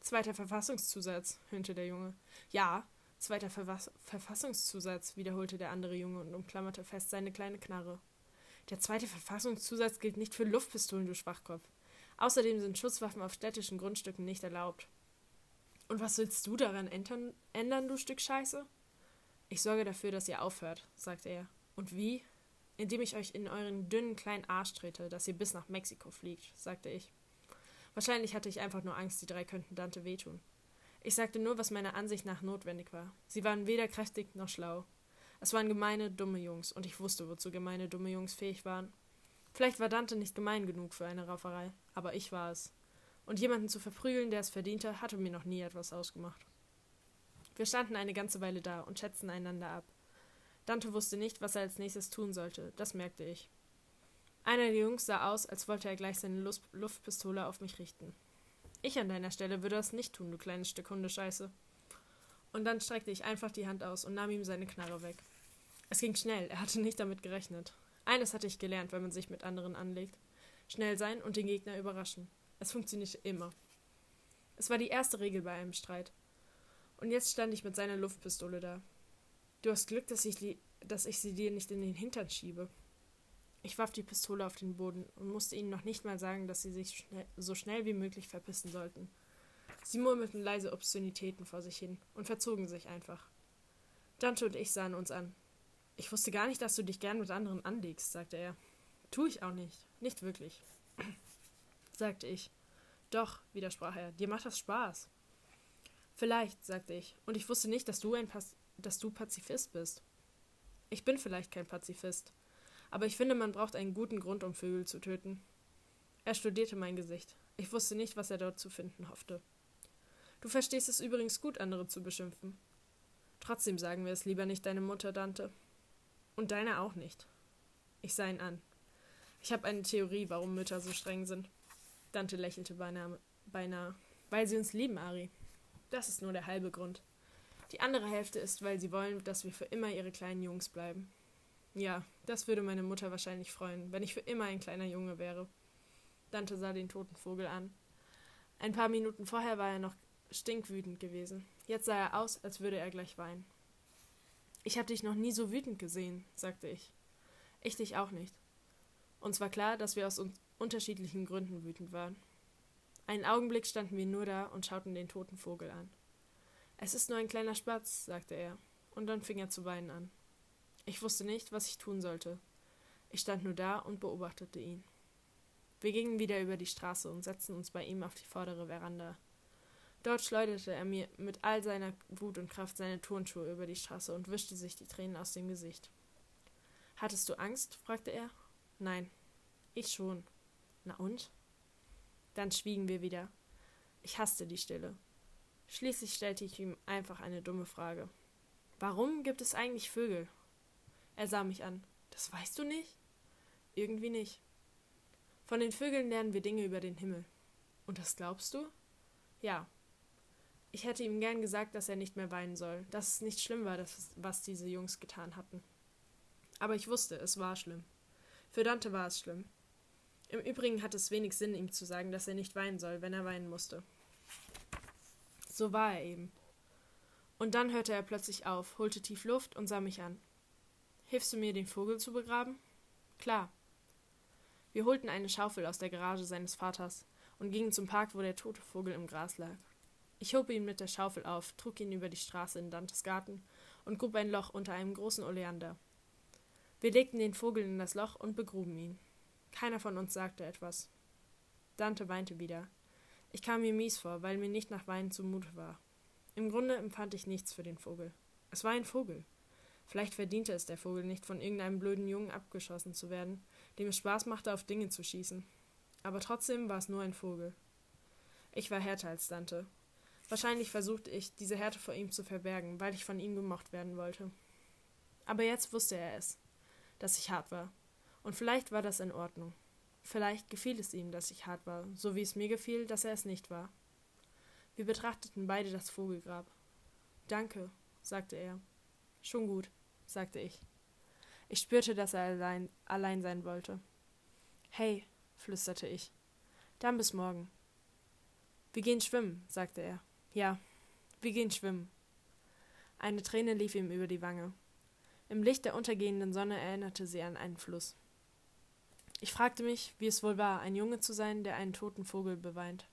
Zweiter Verfassungszusatz, höhnte der Junge. Ja, zweiter Verfass Verfassungszusatz, wiederholte der andere Junge und umklammerte fest seine kleine Knarre. Der zweite Verfassungszusatz gilt nicht für Luftpistolen, du Schwachkopf. Außerdem sind Schusswaffen auf städtischen Grundstücken nicht erlaubt. Und was willst du daran ändern, ändern, du Stück Scheiße? Ich sorge dafür, dass ihr aufhört, sagte er. Und wie? Indem ich euch in euren dünnen kleinen Arsch trete, dass ihr bis nach Mexiko fliegt, sagte ich. Wahrscheinlich hatte ich einfach nur Angst, die drei könnten Dante wehtun. Ich sagte nur, was meiner Ansicht nach notwendig war. Sie waren weder kräftig noch schlau. Es waren gemeine, dumme Jungs, und ich wusste, wozu gemeine, dumme Jungs fähig waren. Vielleicht war Dante nicht gemein genug für eine Rauferei, aber ich war es. Und jemanden zu verprügeln, der es verdiente, hatte mir noch nie etwas ausgemacht. Wir standen eine ganze Weile da und schätzten einander ab. Dante wusste nicht, was er als nächstes tun sollte, das merkte ich. Einer der Jungs sah aus, als wollte er gleich seine Luft Luftpistole auf mich richten. Ich an deiner Stelle würde das nicht tun, du kleines Stück Hundescheiße. Und dann streckte ich einfach die Hand aus und nahm ihm seine Knarre weg. Es ging schnell, er hatte nicht damit gerechnet. Eines hatte ich gelernt, wenn man sich mit anderen anlegt. Schnell sein und den Gegner überraschen. Es funktionierte immer. Es war die erste Regel bei einem Streit. Und jetzt stand ich mit seiner Luftpistole da. Du hast Glück, dass ich, dass ich sie dir nicht in den Hintern schiebe. Ich warf die Pistole auf den Boden und musste ihnen noch nicht mal sagen, dass sie sich schnell, so schnell wie möglich verpissen sollten. Sie murmelten leise Obszönitäten vor sich hin und verzogen sich einfach. Dante und ich sahen uns an. Ich wusste gar nicht, dass du dich gern mit anderen anlegst, sagte er. Tu ich auch nicht. Nicht wirklich. sagte ich. Doch, widersprach er, dir macht das Spaß. Vielleicht, sagte ich, und ich wusste nicht, dass du ein Pas dass du Pazifist bist. Ich bin vielleicht kein Pazifist, aber ich finde, man braucht einen guten Grund, um Vögel zu töten. Er studierte mein Gesicht. Ich wusste nicht, was er dort zu finden hoffte. Du verstehst es übrigens gut, andere zu beschimpfen. Trotzdem sagen wir es lieber nicht deine Mutter, Dante. Und deine auch nicht. Ich sah ihn an. Ich habe eine Theorie, warum Mütter so streng sind. Dante lächelte beinahe, beinahe. Weil sie uns lieben, Ari. Das ist nur der halbe Grund. Die andere Hälfte ist, weil sie wollen, dass wir für immer ihre kleinen Jungs bleiben. Ja, das würde meine Mutter wahrscheinlich freuen, wenn ich für immer ein kleiner Junge wäre. Dante sah den toten Vogel an. Ein paar Minuten vorher war er noch stinkwütend gewesen. Jetzt sah er aus, als würde er gleich weinen. Ich habe dich noch nie so wütend gesehen, sagte ich. Ich dich auch nicht. Uns war klar, dass wir aus unterschiedlichen Gründen wütend waren. Einen Augenblick standen wir nur da und schauten den toten Vogel an. Es ist nur ein kleiner Spatz, sagte er, und dann fing er zu weinen an. Ich wusste nicht, was ich tun sollte. Ich stand nur da und beobachtete ihn. Wir gingen wieder über die Straße und setzten uns bei ihm auf die vordere Veranda. Dort schleuderte er mir mit all seiner Wut und Kraft seine Turnschuhe über die Straße und wischte sich die Tränen aus dem Gesicht. Hattest du Angst? fragte er. Nein. Ich schon. Na und? Dann schwiegen wir wieder. Ich hasste die Stille. Schließlich stellte ich ihm einfach eine dumme Frage. Warum gibt es eigentlich Vögel? Er sah mich an. Das weißt du nicht? Irgendwie nicht. Von den Vögeln lernen wir Dinge über den Himmel. Und das glaubst du? Ja, ich hätte ihm gern gesagt, dass er nicht mehr weinen soll, dass es nicht schlimm war, das, was diese Jungs getan hatten. Aber ich wusste, es war schlimm. Für Dante war es schlimm. Im Übrigen hat es wenig Sinn, ihm zu sagen, dass er nicht weinen soll, wenn er weinen musste. So war er eben. Und dann hörte er plötzlich auf, holte tief Luft und sah mich an. Hilfst du mir, den Vogel zu begraben? Klar. Wir holten eine Schaufel aus der Garage seines Vaters und gingen zum Park, wo der tote Vogel im Gras lag. Ich hob ihn mit der Schaufel auf, trug ihn über die Straße in Dantes Garten und grub ein Loch unter einem großen Oleander. Wir legten den Vogel in das Loch und begruben ihn. Keiner von uns sagte etwas. Dante weinte wieder. Ich kam mir mies vor, weil mir nicht nach Weinen zumute war. Im Grunde empfand ich nichts für den Vogel. Es war ein Vogel. Vielleicht verdiente es der Vogel nicht, von irgendeinem blöden Jungen abgeschossen zu werden, dem es Spaß machte, auf Dinge zu schießen. Aber trotzdem war es nur ein Vogel. Ich war härter als Dante. Wahrscheinlich versuchte ich, diese Härte vor ihm zu verbergen, weil ich von ihm gemocht werden wollte. Aber jetzt wusste er es, dass ich hart war. Und vielleicht war das in Ordnung. Vielleicht gefiel es ihm, dass ich hart war, so wie es mir gefiel, dass er es nicht war. Wir betrachteten beide das Vogelgrab. Danke, sagte er. Schon gut, sagte ich. Ich spürte, dass er allein, allein sein wollte. Hey, flüsterte ich. Dann bis morgen. Wir gehen schwimmen, sagte er. Ja, wir gehen schwimmen. Eine Träne lief ihm über die Wange. Im Licht der untergehenden Sonne erinnerte sie an einen Fluss. Ich fragte mich, wie es wohl war, ein Junge zu sein, der einen toten Vogel beweint.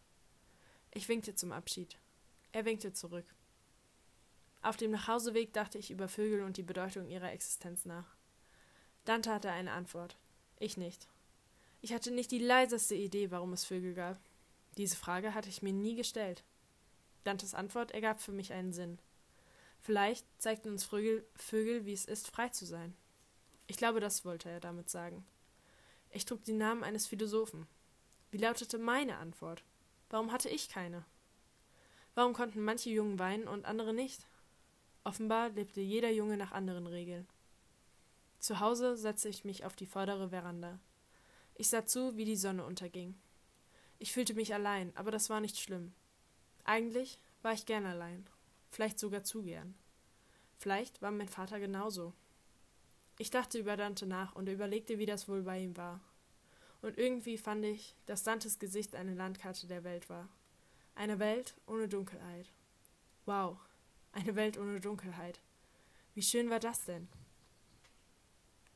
Ich winkte zum Abschied. Er winkte zurück. Auf dem Nachhauseweg dachte ich über Vögel und die Bedeutung ihrer Existenz nach. Dante hatte eine Antwort. Ich nicht. Ich hatte nicht die leiseste Idee, warum es Vögel gab. Diese Frage hatte ich mir nie gestellt. Dantes Antwort ergab für mich einen Sinn. Vielleicht zeigten uns Vögel, Vögel, wie es ist, frei zu sein. Ich glaube, das wollte er damit sagen. Ich trug den Namen eines Philosophen. Wie lautete meine Antwort? Warum hatte ich keine? Warum konnten manche Jungen weinen und andere nicht? Offenbar lebte jeder Junge nach anderen Regeln. Zu Hause setzte ich mich auf die vordere Veranda. Ich sah zu, wie die Sonne unterging. Ich fühlte mich allein, aber das war nicht schlimm. Eigentlich war ich gern allein, vielleicht sogar zu gern. Vielleicht war mein Vater genauso. Ich dachte über Dante nach und überlegte, wie das wohl bei ihm war. Und irgendwie fand ich, dass Dantes Gesicht eine Landkarte der Welt war. Eine Welt ohne Dunkelheit. Wow, eine Welt ohne Dunkelheit. Wie schön war das denn?